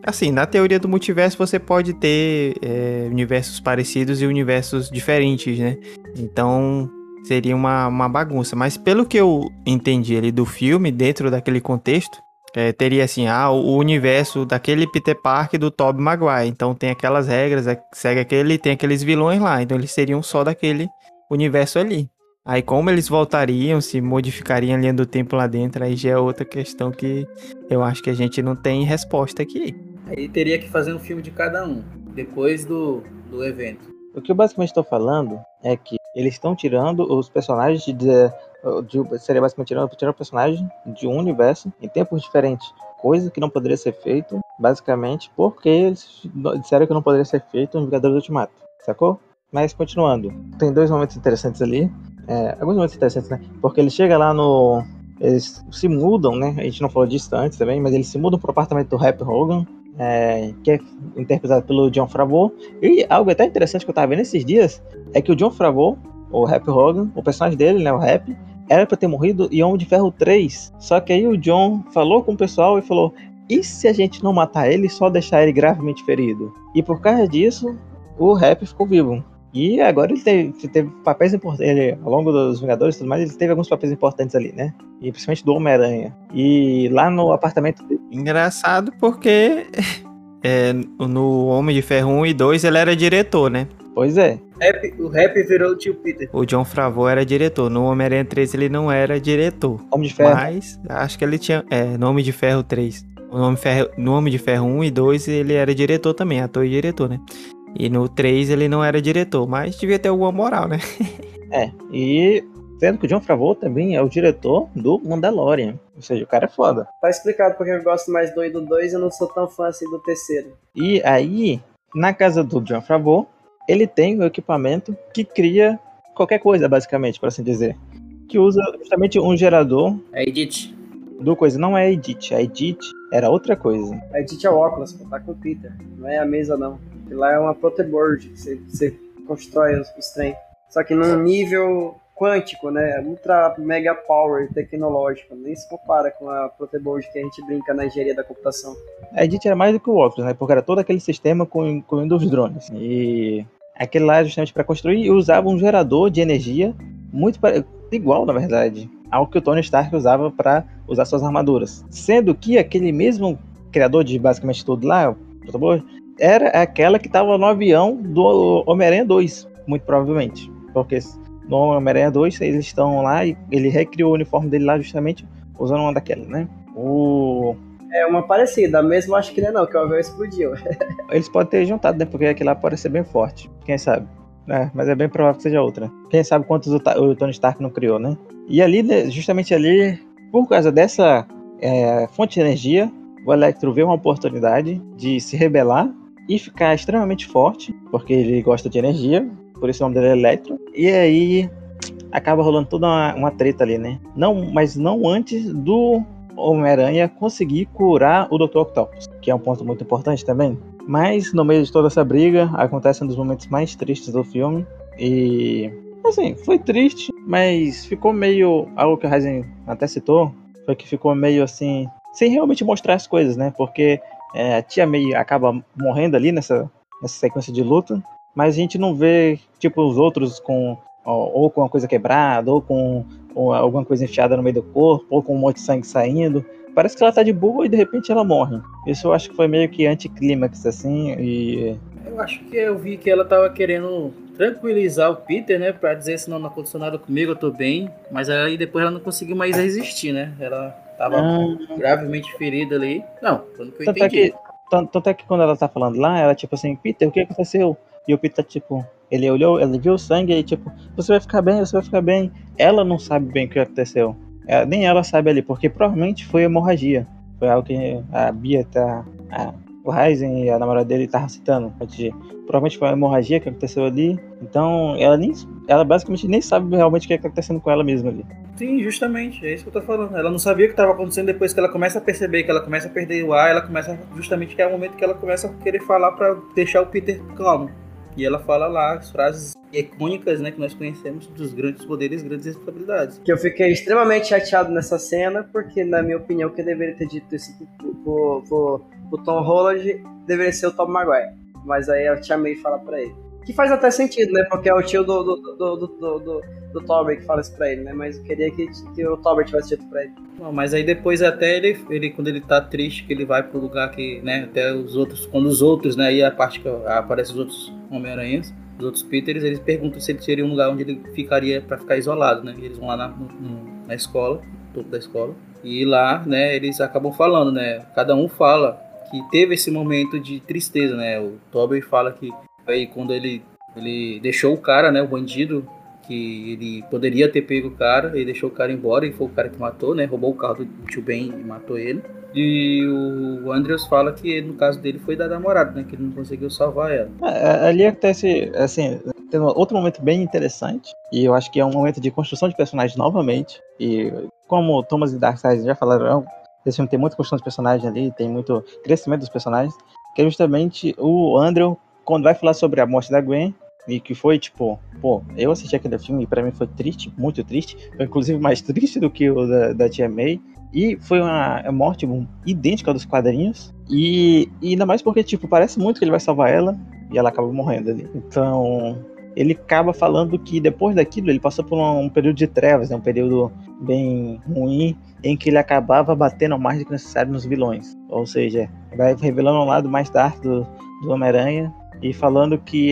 S1: Assim, na teoria do multiverso você pode ter é, universos parecidos e universos diferentes, né? Então seria uma, uma bagunça. Mas pelo que eu entendi ali do filme, dentro daquele contexto, é, teria assim, ah, o universo daquele Peter Parker do Tobey Maguire. Então tem aquelas regras, é, segue aquele, tem aqueles vilões lá. Então eles seriam só daquele universo ali. Aí como eles voltariam, se modificariam a linha do tempo lá dentro, aí já é outra questão que eu acho que a gente não tem resposta aqui.
S8: Aí teria que fazer um filme de cada um, depois do, do evento.
S7: O que eu basicamente estou falando é que eles estão tirando os personagens de, de seria basicamente tirando, o personagem de um universo em tempos diferentes. Coisa que não poderia ser feito, basicamente, porque eles disseram que não poderia ser feito em Vingadores Ultimato, sacou? Mas continuando, tem dois momentos interessantes ali. é, alguns momentos interessantes, né? Porque ele chega lá no. Eles se mudam, né? A gente não falou disso antes também, mas eles se mudam pro apartamento do Rap Hogan, é, que é interpretado pelo John Favreau. E algo até interessante que eu tava vendo esses dias é que o John Favreau, o Rap Hogan, o personagem dele, né? O Rap, era pra ter morrido em Homem de Ferro 3. Só que aí o John falou com o pessoal e falou: e se a gente não matar ele só deixar ele gravemente ferido? E por causa disso, o Rap ficou vivo. E agora ele teve, teve papéis importantes. Ele, ao longo dos Vingadores e tudo mais, ele teve alguns papéis importantes ali, né? E principalmente do Homem-Aranha. E lá no apartamento dele.
S1: Engraçado porque *laughs* é, no Homem de Ferro 1 e 2 ele era diretor, né?
S7: Pois é.
S8: Rap- o rap virou o tio Peter.
S1: O John Favreau era diretor. No Homem-Aranha 3 ele não era diretor.
S7: Homem de Ferro.
S1: Mas acho que ele tinha. É, no Homem de Ferro 3. No Homem, de Ferro, no Homem de Ferro 1 e 2 ele era diretor também, ator e diretor, né? E no 3 ele não era diretor, mas devia ter alguma moral, né? *laughs*
S7: É. E sendo que o John Favreau também é o diretor do Mandalorian. Ou seja, o cara é foda.
S4: Tá explicado porque eu gosto mais do 1 e do 2 e eu não sou tão fã assim do terceiro.
S7: E aí, na casa do John Favreau, ele tem o equipamento que cria qualquer coisa, basicamente, por assim dizer. Que usa justamente um gerador
S8: É Edith.
S7: do coisa. Não é a Edith. A Edith era outra coisa.
S4: A Edith é o óculos, tá com o Peter. Não é a mesa, não. Lá é uma proteboard, que você, você constrói os, os trem. Só que num nível quântico, né? Ultra mega power tecnológico. Nem se compara com a proteboard que a gente brinca na engenharia da computação.
S7: A Edith era mais do que o óculos, né? Porque era todo aquele sistema com, incluindo os drones. E aquele lá é justamente para construir e usava um gerador de energia muito pare- igual, na verdade, ao que o Tony Stark usava para usar suas armaduras. Sendo que aquele mesmo criador de basicamente tudo lá, o Protobor, era aquela que estava no avião do Homem-Aranha 2, muito provavelmente. Porque no Homem-Aranha 2 eles estão lá e ele recriou o uniforme dele lá justamente usando uma daquelas, né? O
S4: É uma parecida, a mesma acho que não é não, que o avião explodiu. *laughs*
S7: Eles podem ter juntado, né? Porque aquele lá parece ser bem forte. Quem sabe? É, mas é bem provável que seja outra. Quem sabe quantos o, o Tony Stark não criou, né? E ali, né, justamente ali, por causa dessa é, fonte de energia, o Electro vê uma oportunidade de se rebelar e ficar extremamente forte, porque ele gosta de energia, por isso o nome dele é Electro. E aí acaba rolando toda uma, uma treta ali, né? Não, mas não antes do Homem-Aranha conseguir curar o Dr. Octopus, que é um ponto muito importante também. Mas no meio de toda essa briga, acontece um dos momentos mais tristes do filme. E. Assim, foi triste, mas ficou meio. Algo que o Ryzen até citou, foi que ficou meio assim. Sem realmente mostrar as coisas, né? Porque é, a tia May acaba morrendo ali nessa, nessa sequência de luta. Mas a gente não vê, tipo, os outros com. Ou, ou com uma coisa quebrada, ou com ou alguma coisa enfiada no meio do corpo, ou com um monte de sangue saindo. Parece que ela tá de boa e de repente ela morre. Isso eu acho que foi meio que anticlímax, assim, e.
S8: Eu acho que eu vi que ela tava querendo tranquilizar o Peter, né? Pra dizer se não, não aconteceu nada comigo, eu tô bem. Mas aí depois ela não conseguiu mais resistir, né? Ela tava
S7: Ah,
S8: gravemente ferida ali. Não, pelo que eu
S7: tanto, é
S8: entendi.
S7: que, tanto, tanto é que quando ela tá falando lá, ela tipo assim, Peter, o que aconteceu? E o Peter, tipo, ele olhou, ele viu o sangue e tipo, você vai ficar bem, você vai ficar bem. Ela não sabe bem o que aconteceu. É, nem ela sabe ali, porque provavelmente foi hemorragia. Foi algo que a Bia tá. a- o Ryzen e a namorada dele estavam citando de. Provavelmente foi uma hemorragia que aconteceu ali. Então, ela nem. Ela basicamente nem sabe realmente o que é que tá acontecendo com ela mesma ali.
S8: Sim, justamente, é isso que eu tô falando. Ela não sabia o que estava acontecendo depois que ela começa a perceber que ela começa a perder o ar, ela começa justamente que é o momento que ela começa a querer falar pra deixar o Peter calmo. E ela fala lá as frases icônicas, né, que nós conhecemos dos grandes poderes, grandes responsabilidades.
S4: Que eu fiquei extremamente chateado nessa cena, porque na minha opinião quem deveria ter dito isso pro, pro, pro, Tom Holland deveria ser o Tom Maguire. Mas aí a Tia May fala pra ele. Que faz até sentido, né? Porque é o tio do, do, do, do, do, Tobey que fala isso pra ele, né? Mas eu queria que, que o Tobey tivesse dito pra ele.
S8: Não, mas aí depois até ele, ele, quando ele tá triste, que ele vai pro lugar que, né, até os outros, quando os outros, né, aí a parte que aparece os outros Homem-Aranhas, os outros Peters, eles perguntam se ele seria um lugar onde ele ficaria pra ficar isolado, né, e eles vão lá na, na escola, no topo da escola, e lá, né, eles acabam falando, né, cada um fala que teve esse momento de tristeza, né, o Tobey fala que aí quando ele, ele deixou o cara, né, o bandido, que ele poderia ter pego o cara, ele deixou o cara embora e foi o cara que matou, né? Roubou o carro do tio Ben e matou ele. E o Andrews fala que no caso dele foi da namorada, né? Que ele não conseguiu salvar ela.
S7: É, Ali acontece, assim, tendo outro momento bem interessante. E eu acho que é um momento de construção de personagens novamente. E como Thomas e Darkseid já falaram, esse filme tem muita construção de personagens ali, tem muito crescimento dos personagens. Que é justamente o Andrew, quando vai falar sobre a morte da Gwen, e que foi tipo, pô, eu assisti aquele filme e pra mim foi triste, muito triste. Foi inclusive mais triste do que o da, da Tia May. E foi uma morte idêntica dos quadrinhos. E, e ainda mais porque, tipo, parece muito que ele vai salvar ela e ela acaba morrendo ali. Então, ele acaba falando que depois daquilo ele passou por um, um período de trevas, né, um período bem ruim, em que ele acabava batendo mais do que necessário nos vilões. Ou seja, vai revelando um lado mais dark do, do Homem-Aranha e falando que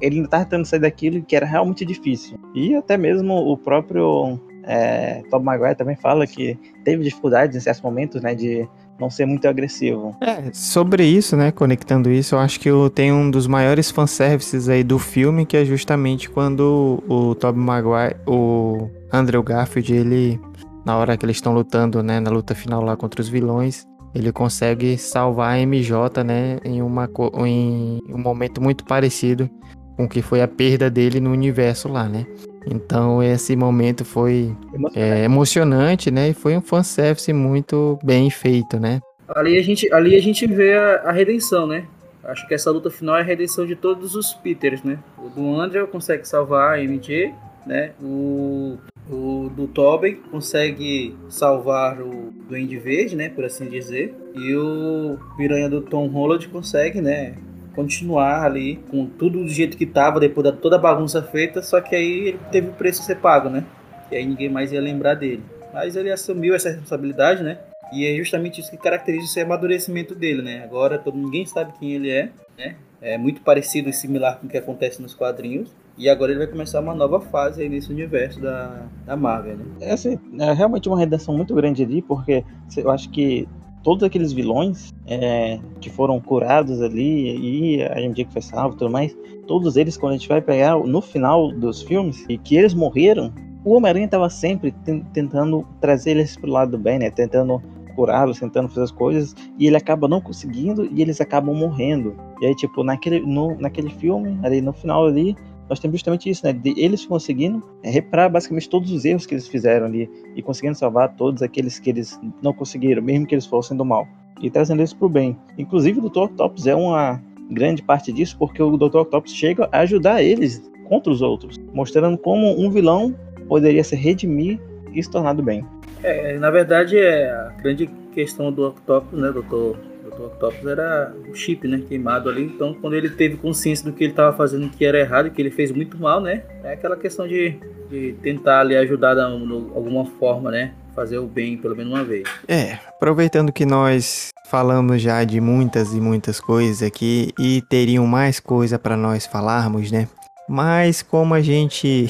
S7: ele ainda estava tentando sair daquilo que era realmente difícil. E até mesmo o próprio é, Tom Maguire também fala que teve dificuldades em certos momentos, né, de não ser muito agressivo.
S1: É, sobre isso, né, conectando isso, eu acho que eu tenho um dos maiores fanservices aí do filme, que é justamente quando o Tobey Maguire, o Andrew Garfield, ele, na hora que eles estão lutando, né, na luta final lá contra os vilões, ele consegue salvar a MJ, né, em, uma, em um momento muito parecido com o que foi a perda dele no universo lá, né. Então esse momento foi emocionante, é, emocionante né? E foi um fanservice muito bem feito, né?
S8: Ali a gente, ali a gente vê a, a, redenção, né? Acho que essa luta final é a redenção de todos os Peters, né? O do Andrew consegue salvar a MJ, né? O, o do Tobey consegue salvar o Duende Verde, né? Por assim dizer. E o Piranha do Tom Holland consegue, né? continuar ali com tudo do jeito que estava depois da toda a bagunça feita, só que aí ele teve o preço a ser pago, né? E aí ninguém mais ia lembrar dele. Mas ele assumiu essa responsabilidade, né? E é justamente isso que caracteriza esse amadurecimento dele, né? Agora todo ninguém sabe quem ele é, né? É muito parecido e similar com o que acontece nos quadrinhos. E agora ele vai começar uma nova fase aí nesse universo da, da Marvel, né?
S7: É, assim, é realmente uma redenção muito grande ali, porque eu acho que todos aqueles vilões é, que foram curados ali e a MJ que foi salvo e tudo mais, todos eles, quando a gente vai pegar no final dos filmes, e que eles morreram, o Homem-Aranha estava sempre tentando trazer eles pro lado do bem, né? Tentando curá-los, tentando fazer as coisas, e ele acaba não conseguindo e eles acabam morrendo. E aí, tipo, naquele, no, naquele filme, ali no final ali, nós temos justamente isso, né? De eles conseguindo reparar basicamente todos os erros que eles fizeram ali e conseguindo salvar todos aqueles que eles não conseguiram, mesmo que eles fossem do mal, e trazendo isso pro bem. Inclusive, o Dr. Octopus é uma grande parte disso, porque o Dr. Octopus chega a ajudar eles contra os outros, mostrando como um vilão poderia se redimir e se tornar do bem.
S8: É, na verdade, é a grande questão do Octopus, né, Dr do Octopus era o chip, né? Queimado ali. Então, quando ele teve consciência do que ele estava fazendo que era errado, que ele fez muito mal, né? É aquela questão de, de tentar ali ajudar de alguma forma, né? Fazer o bem pelo menos uma vez.
S1: É, aproveitando que nós falamos já de muitas e muitas coisas aqui e teriam mais coisa para nós falarmos, né? Mas como a gente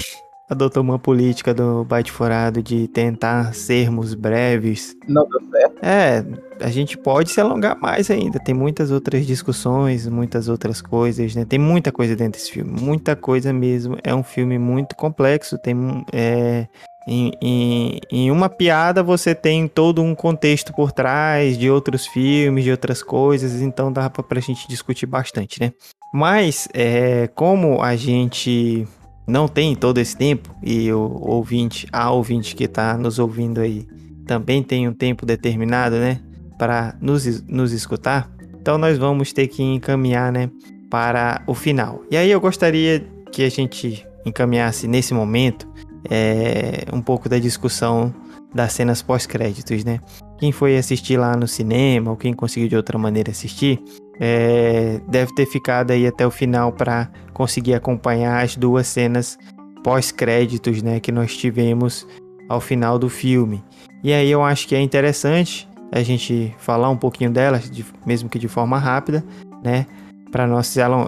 S1: adotou uma política do Bate Furado de tentar sermos breves.
S8: Não deu certo.
S1: É, a gente pode se alongar mais ainda. Tem muitas outras discussões, muitas outras coisas, né? Tem muita coisa dentro desse filme, muita coisa mesmo. É um filme muito complexo, tem é, em, em, em, uma piada você tem todo um contexto por trás de outros filmes, de outras coisas, então dá pra gente discutir bastante, né? Mas, é, como a gente não tem todo esse tempo e o ouvinte, a ouvinte que está nos ouvindo aí também tem um tempo determinado, né, para nos, nos escutar, então nós vamos ter que encaminhar, né, para o final. E aí eu gostaria que a gente encaminhasse nesse momento é, um pouco da discussão das cenas pós-créditos, né? Quem foi assistir lá no cinema ou quem conseguiu de outra maneira assistir, é, deve ter ficado aí até o final para conseguir acompanhar as duas cenas pós-créditos, né, que nós tivemos ao final do filme. E aí eu acho que é interessante a gente falar um pouquinho delas, de, mesmo que de forma rápida, né, para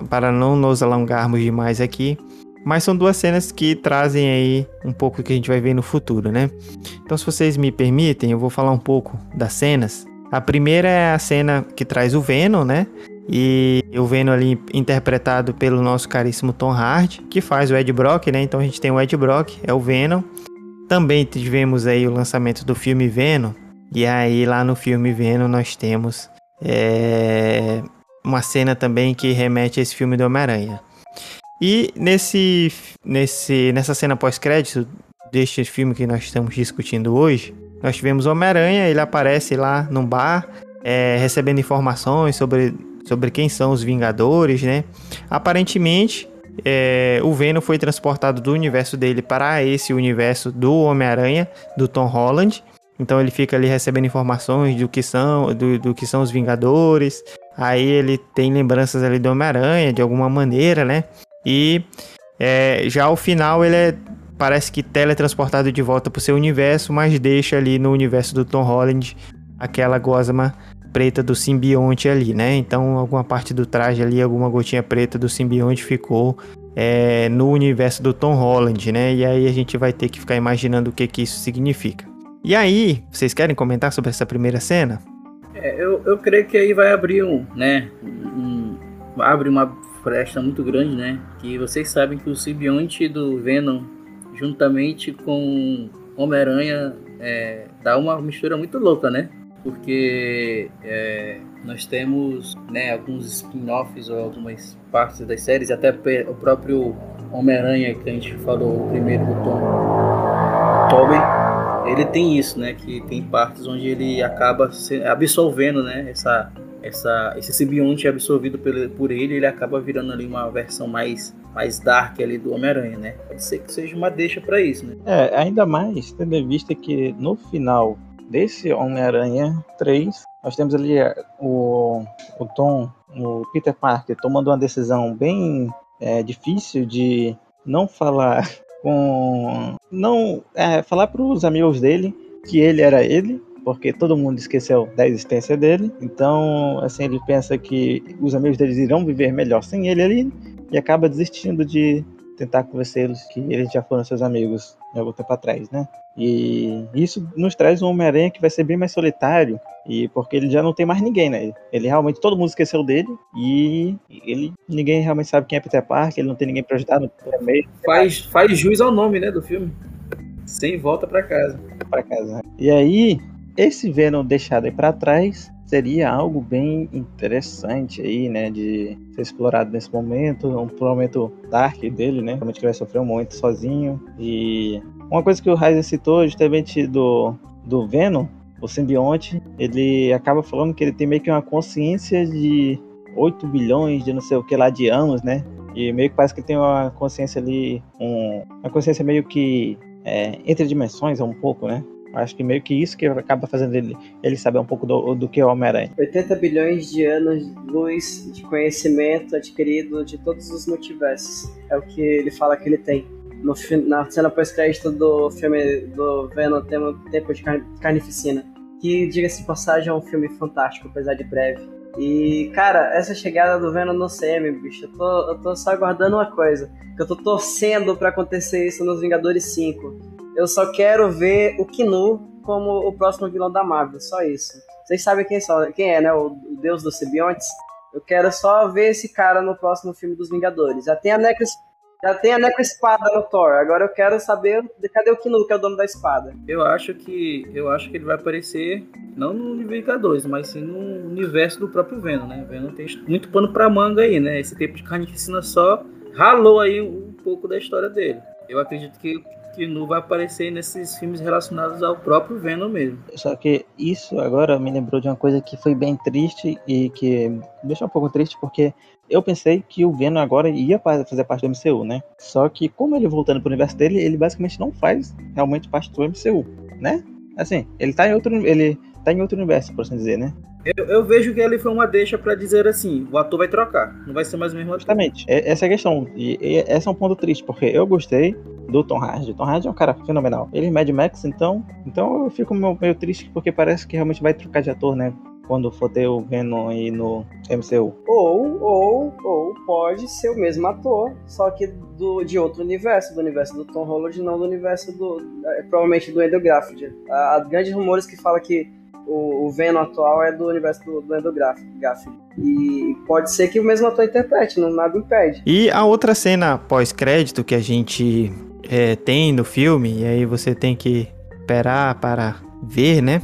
S1: para não nos alongarmos demais aqui. Mas são duas cenas que trazem aí um pouco do que a gente vai ver no futuro, né? Então, se vocês me permitem, eu vou falar um pouco das cenas a primeira é a cena que traz o Venom, né? E o Venom ali interpretado pelo nosso caríssimo Tom Hardy, que faz o Ed Brock, né? Então a gente tem o Ed Brock, é o Venom. Também tivemos aí o lançamento do filme Venom. E aí lá no filme Venom nós temos é, uma cena também que remete a esse filme do Homem-Aranha. E nesse, nesse, nessa cena pós-crédito deste filme que nós estamos discutindo hoje, nós tivemos Homem-Aranha, ele aparece lá num bar, é, recebendo informações sobre, sobre quem são os Vingadores, né? Aparentemente, é, o Venom foi transportado do universo dele para esse universo do Homem-Aranha, do Tom Holland. Então ele fica ali recebendo informações do que são, do, do que são os Vingadores. Aí ele tem lembranças ali do Homem-Aranha de alguma maneira, né? E é, já ao final ele é, parece que teletransportado de volta para o seu universo, mas deixa ali no universo do Tom Holland aquela gosma preta do simbionte ali, né? Então alguma parte do traje ali, alguma gotinha preta do simbionte ficou é, no universo do Tom Holland, né? E aí a gente vai ter que ficar imaginando o que, que isso significa. E aí, vocês querem comentar sobre essa primeira cena?
S8: É, eu, eu creio que aí vai abrir um, né? Um, abre uma fresta muito grande, né? Que vocês sabem que o simbionte do Venom, juntamente com Homem-Aranha, é, dá uma mistura muito louca, né? Porque é, nós temos né, alguns spin-offs ou algumas partes das séries, até o próprio Homem-Aranha que a gente falou, primeiro do Tom Tobey, ele tem isso, né? Que tem partes onde ele acaba absorvendo, né? Essa, essa, esse simbionte absorvido por, por ele, ele acaba virando ali uma versão mais, mais dark ali do Homem-Aranha, né? Pode ser que seja uma deixa para isso, né?
S7: É, ainda mais tendo em vista que no final desse Homem-Aranha 3, nós temos ali é, o, o Tom, o Peter Parker, tomando uma decisão bem é, difícil de não falar *laughs* com. não é, falar para os amigos dele que ele era ele, porque todo mundo esqueceu da existência dele. Então, assim, ele pensa que os amigos dele irão viver melhor sem ele ali e acaba desistindo de tentar convencê-los que eles já foram seus amigos algum tempo atrás, né? E isso nos traz um Homem-Aranha que vai ser bem mais solitário, e porque ele já não tem mais ninguém, né? Ele realmente todo mundo esqueceu dele e ele ninguém realmente sabe quem é Peter Parker, ele não tem ninguém para ajudar no meio.
S8: Faz faz jus ao nome, né, do filme. Sem volta para casa.
S7: Para casa. Né? E aí esse Venom deixado aí para trás seria algo bem interessante aí, né, de ser explorado nesse momento, um momento dark dele, né, realmente que vai sofrer um momento sozinho e uma coisa que o Ryzen citou justamente do, do Venom, o simbionte, ele acaba falando que ele tem meio que uma consciência de 8 bilhões de não sei o que lá de anos, né? E meio que parece que tem uma consciência ali, um, uma consciência meio que é, entre dimensões, um pouco, né? Acho que meio que isso que acaba fazendo ele, ele saber um pouco do, do que é o Homem-Aranha.
S4: 80 bilhões de anos de luz de conhecimento adquirido de todos os multiversos. É o que ele fala que ele tem. No, na cena pós-crédito do filme do Venom, tem Tempo de Carnificina. Que, diga-se de passagem, é um filme fantástico, apesar de breve. E, cara, essa chegada do Venom no CM, bicho, eu tô, eu tô só aguardando uma coisa. Que eu tô torcendo para acontecer isso nos Vingadores 5 eu só quero ver o Kinu como o próximo vilão da Marvel, só isso. Vocês sabem quem, só, quem é, né? O, o deus dos simbiontes. Eu quero só ver esse cara no próximo filme dos Vingadores. Já tem a Necro, já tem a Necro Espada no Thor. Agora eu quero saber cadê o Kinu, que é o dono da espada.
S8: Eu acho que eu acho que ele vai aparecer não no Vingadores, mas sim no universo do próprio Venom, né? Venom tem muito pano pra manga aí, né? Esse tempo de carnificina só ralou aí um pouco da história dele. Eu acredito que que não vai aparecer nesses filmes relacionados ao próprio Venom mesmo.
S7: Só que isso agora me lembrou de uma coisa que foi bem triste e que me deixa um pouco triste porque eu pensei que o Venom agora ia fazer parte do MCU, né? Só que como ele voltando pro universo dele, ele basicamente não faz realmente parte do MCU, né? Assim, ele tá em outro ele tá em outro universo, por assim dizer, né?
S8: Eu, eu, vejo que ali foi uma deixa para dizer assim, o ator vai trocar, não vai ser mais o mesmo ator.
S7: Justamente, essa é a questão. E, e esse é um ponto triste, porque eu gostei do Tom Hardy. Tom Hardy é um cara fenomenal. Ele é Mad Max, então, então eu fico meio, meio triste porque parece que realmente vai trocar de ator, né? Quando for ter o Venom aí no MCU.
S4: Ou, ou, ou pode ser o mesmo ator, só que do, de outro universo, do universo do Tom Holland, não do universo do. É, provavelmente do Andrew Garfield. Há, há grandes rumores que falam que o, o Venom atual é do universo do, do Andrew Garfield. E pode ser que o mesmo ator interprete, não nada impede.
S1: E a outra cena pós-crédito que a gente é, tem no filme, e aí você tem que esperar para ver, né?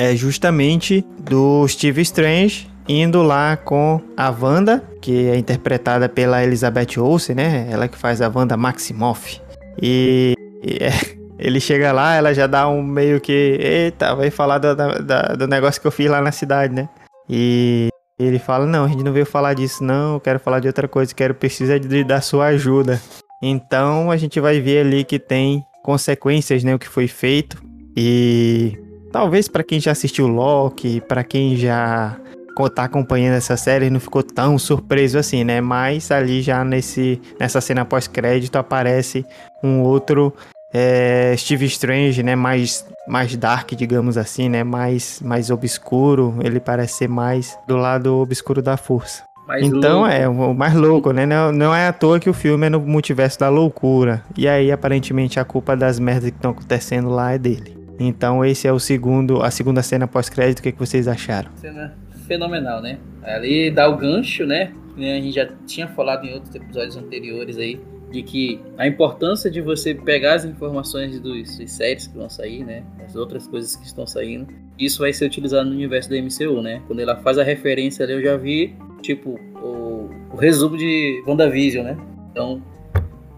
S1: É justamente do Steve Strange indo lá com a Wanda, que é interpretada pela Elizabeth Olsen, né? Ela que faz a Wanda Maximoff. E, e é, *laughs* ele chega lá, ela já dá um meio que. Eita, vai falar do, do negócio que eu fiz lá na cidade, né? E ele fala: Não, a gente não veio falar disso, não. Eu quero falar de outra coisa. Quero precisar de, da sua ajuda. Então a gente vai ver ali que tem consequências, né? O que foi feito. E talvez para quem já assistiu Loki, para quem já tá acompanhando essa série não ficou tão surpreso assim, né? Mas ali já nesse, nessa cena pós-crédito aparece um outro é, Steve Strange, né? Mais, mais dark, digamos assim, né? Mais, mais obscuro. Ele parece ser mais do lado obscuro da força. Mais então louco. é o mais louco, né? Não, não é à toa que o filme é no multiverso da loucura. E aí, aparentemente, a culpa das merdas que estão acontecendo lá é dele. Então, esse é o segundo, a segunda cena pós-crédito. O que, que vocês acharam?
S8: Cena fenomenal, né? Ali dá o gancho, né? A gente já tinha falado em outros episódios anteriores aí de que a importância de você pegar as informações dos, dos séries que vão sair, né, as outras coisas que estão saindo, isso vai ser utilizado no universo da MCU, né? Quando ela faz a referência ali, eu já vi, tipo, o, o resumo de WandaVision, né? Então,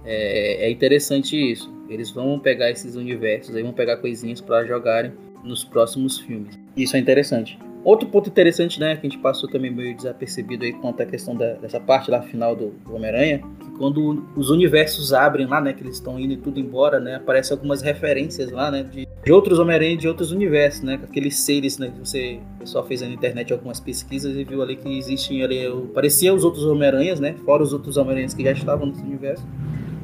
S8: é, é interessante isso. Eles vão pegar esses universos, aí vão pegar coisinhas para jogarem nos próximos filmes. Isso é interessante. Outro ponto interessante, né, que a gente passou também meio desapercebido aí quanto à questão da, dessa parte lá final do, do Homem-Aranha, quando os universos abrem lá, né, que eles estão indo e tudo embora, né, aparecem algumas referências lá, né, de, de outros Homem-Aranha de outros universos, né, aqueles seres, né, que você, pessoal fez na internet algumas pesquisas e viu ali que existem ali, parecia os outros Homem-Aranhas, né, fora os outros Homem-Aranhas que já estavam nesse universo,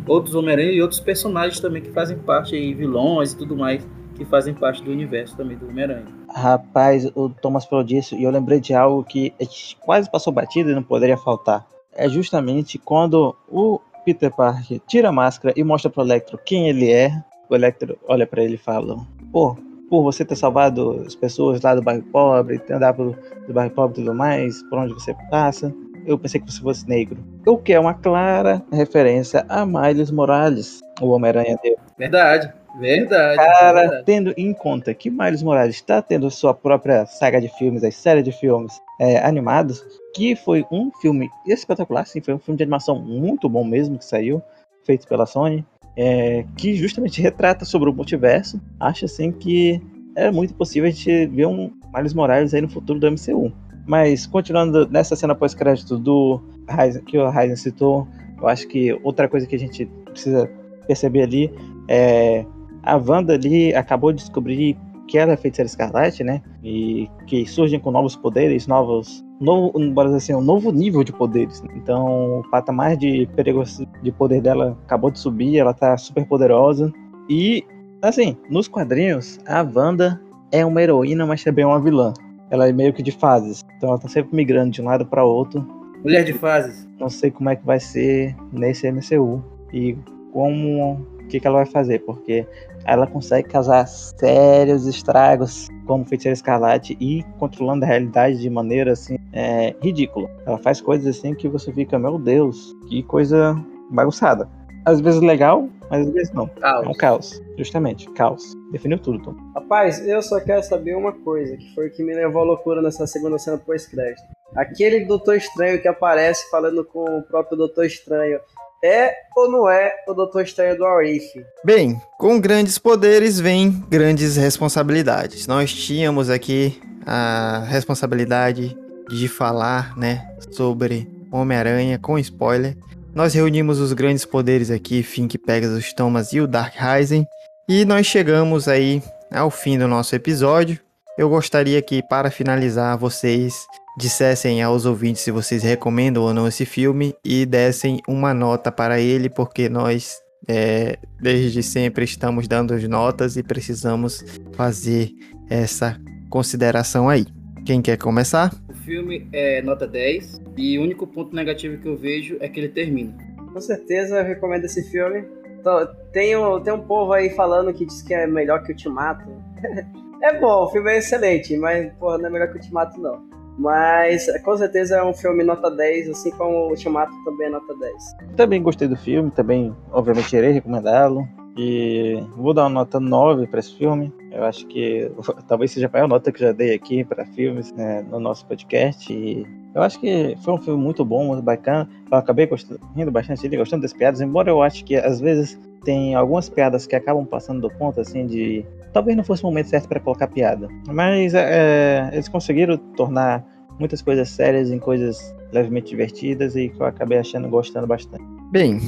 S8: outros Homem-Aranha e outros personagens também que fazem parte aí, vilões e tudo mais, que fazem parte do universo também do Homem-Aranha.
S7: Rapaz, o Thomas falou disso e eu lembrei de algo que quase passou batido e não poderia faltar. É justamente quando o Peter Parker tira a máscara e mostra pro Electro quem ele é. O Electro olha para ele e fala: Pô, por você ter salvado as pessoas lá do bairro pobre, ter andado do bairro pobre e tudo mais, por onde você passa, eu pensei que você fosse negro. O que é uma clara referência a Miles Morales, o Homem-Aranha dele.
S8: Verdade. Verdade.
S7: Cara,
S8: verdade.
S7: tendo em conta que Miles Morales está tendo sua própria saga de filmes, as séries de filmes é, animados, que foi um filme espetacular, sim, foi um filme de animação muito bom mesmo que saiu, feito pela Sony, é, que justamente retrata sobre o multiverso. Acho assim que é muito possível a gente ver um Miles Morales aí no futuro do MCU. Mas continuando nessa cena pós-crédito do Ryzen, que o Ryzen citou, eu acho que outra coisa que a gente precisa perceber ali é a Wanda ali acabou de descobrir que ela é feiticeira escarlate, né? E que surgem com novos poderes, novos. Novo, bora dizer assim, um novo nível de poderes. Então, o patamar de perigoso de poder dela acabou de subir, ela tá super poderosa. E, assim, nos quadrinhos, a Wanda é uma heroína, mas também é uma vilã. Ela é meio que de fases. Então, ela tá sempre migrando de um lado para outro.
S8: Mulher de fases.
S7: Não sei como é que vai ser nesse MCU. E como o que, que ela vai fazer, porque ela consegue causar sérios estragos como Feiticeira Escarlate e controlando a realidade de maneira assim é, ridícula. Ela faz coisas assim que você fica, meu Deus, que coisa bagunçada. Às vezes legal, mas às vezes não. Caos. É um caos, justamente, caos. Definiu tudo, Tom.
S4: Rapaz, eu só quero saber uma coisa, que foi o que me levou à loucura nessa segunda cena pós-crédito. Aquele Doutor Estranho que aparece falando com o próprio Doutor Estranho é ou não é o Doutor Estranho do Arif?
S1: Bem, com grandes poderes vem grandes responsabilidades. Nós tínhamos aqui a responsabilidade de falar, né, sobre Homem-Aranha com spoiler. Nós reunimos os grandes poderes aqui, Fink, Pegasus, Thomas e o Dark Rising, e nós chegamos aí ao fim do nosso episódio. Eu gostaria que para finalizar vocês dissessem aos ouvintes se vocês recomendam ou não esse filme e dessem uma nota para ele, porque nós é, desde sempre estamos dando as notas e precisamos fazer essa consideração aí. Quem quer começar?
S8: Filme é nota 10 e o único ponto negativo que eu vejo é que ele termina.
S4: Com certeza eu recomendo esse filme. Tem um, tem um povo aí falando que diz que é melhor que o Ultimato. *laughs* é bom, o filme é excelente, mas porra, não é melhor que o Ultimato não. Mas com certeza é um filme nota 10, assim como o Ultimato também é nota 10.
S7: Também gostei do filme, também obviamente irei recomendá-lo. E vou dar uma nota 9 para esse filme. Eu acho que *laughs* talvez seja a maior nota que eu já dei aqui para filmes né, no nosso podcast. E eu acho que foi um filme muito bom, muito bacana. Eu acabei gostando, rindo bastante dele, gostando das piadas, embora eu acho que às vezes tem algumas piadas que acabam passando do ponto, assim, de. Talvez não fosse o momento certo para colocar piada. Mas é, eles conseguiram tornar muitas coisas sérias em coisas levemente divertidas e que eu acabei achando gostando bastante.
S1: Bem,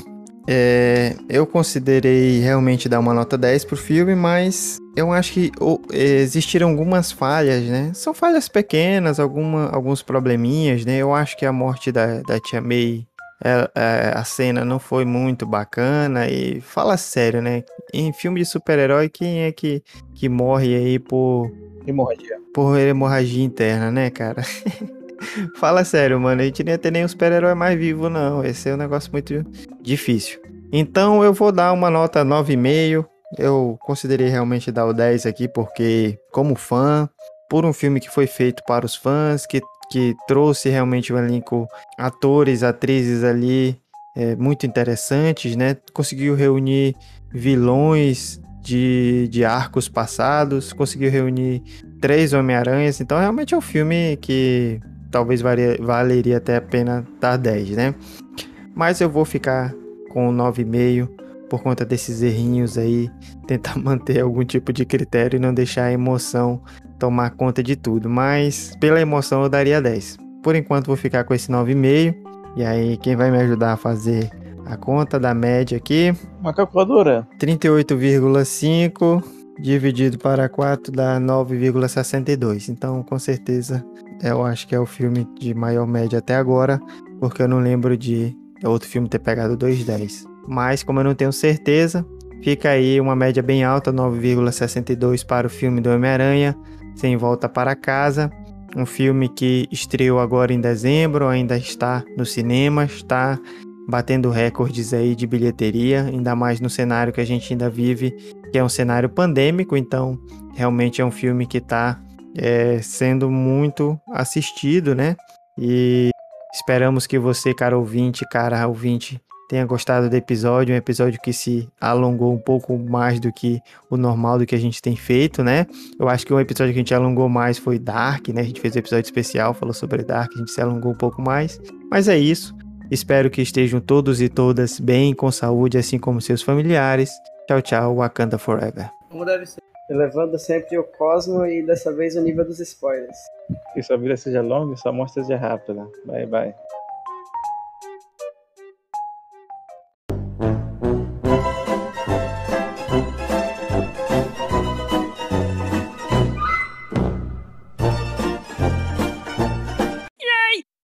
S1: é, eu considerei realmente dar uma nota 10 pro filme, mas eu acho que ou, existiram algumas falhas, né? São falhas pequenas, alguma, alguns probleminhas, né? Eu acho que a morte da, da Tia May, é, é, a cena não foi muito bacana e fala sério, né? Em filme de super-herói, quem é que, que morre aí por...
S7: Hemorragia.
S1: Por hemorragia interna, né, cara? *laughs* Fala sério, mano. A gente nem ia ter nenhum super-herói mais vivo, não. Esse é um negócio muito difícil. Então eu vou dar uma nota 9,5. Eu considerei realmente dar o 10 aqui, porque, como fã, por um filme que foi feito para os fãs, que, que trouxe realmente um elenco, atores, atrizes ali é, muito interessantes, né? Conseguiu reunir vilões de, de arcos passados, conseguiu reunir três Homem-Aranhas, então realmente é um filme que talvez varia, valeria até a pena dar 10, né? Mas eu vou ficar com 9,5 por conta desses errinhos aí, tentar *laughs* manter algum tipo de critério e não deixar a emoção tomar conta de tudo. Mas pela emoção eu daria 10. Por enquanto vou ficar com esse 9,5. E aí quem vai me ajudar a fazer a conta da média aqui?
S7: Uma calculadora.
S1: 38,5 dividido para 4 dá 9,62. Então, com certeza, eu acho que é o filme de maior média até agora, porque eu não lembro de outro filme ter pegado 2,10. Mas, como eu não tenho certeza, fica aí uma média bem alta, 9,62 para o filme do Homem-Aranha, Sem Volta para Casa. Um filme que estreou agora em dezembro, ainda está no cinema, está batendo recordes aí de bilheteria, ainda mais no cenário que a gente ainda vive, que é um cenário pandêmico, então realmente é um filme que está é, sendo muito assistido, né? E esperamos que você, cara ouvinte, cara ouvinte, tenha gostado do episódio, um episódio que se alongou um pouco mais do que o normal do que a gente tem feito, né? Eu acho que um episódio que a gente alongou mais foi Dark, né? A gente fez um episódio especial, falou sobre Dark, a gente se alongou um pouco mais. Mas é isso. Espero que estejam todos e todas bem, com saúde, assim como seus familiares. Tchau, tchau, Wakanda Forever.
S8: Como deve ser.
S4: Elevando sempre o cosmo e dessa vez o nível dos spoilers.
S7: Que sua vida seja longa e sua morte seja rápida. Bye, bye.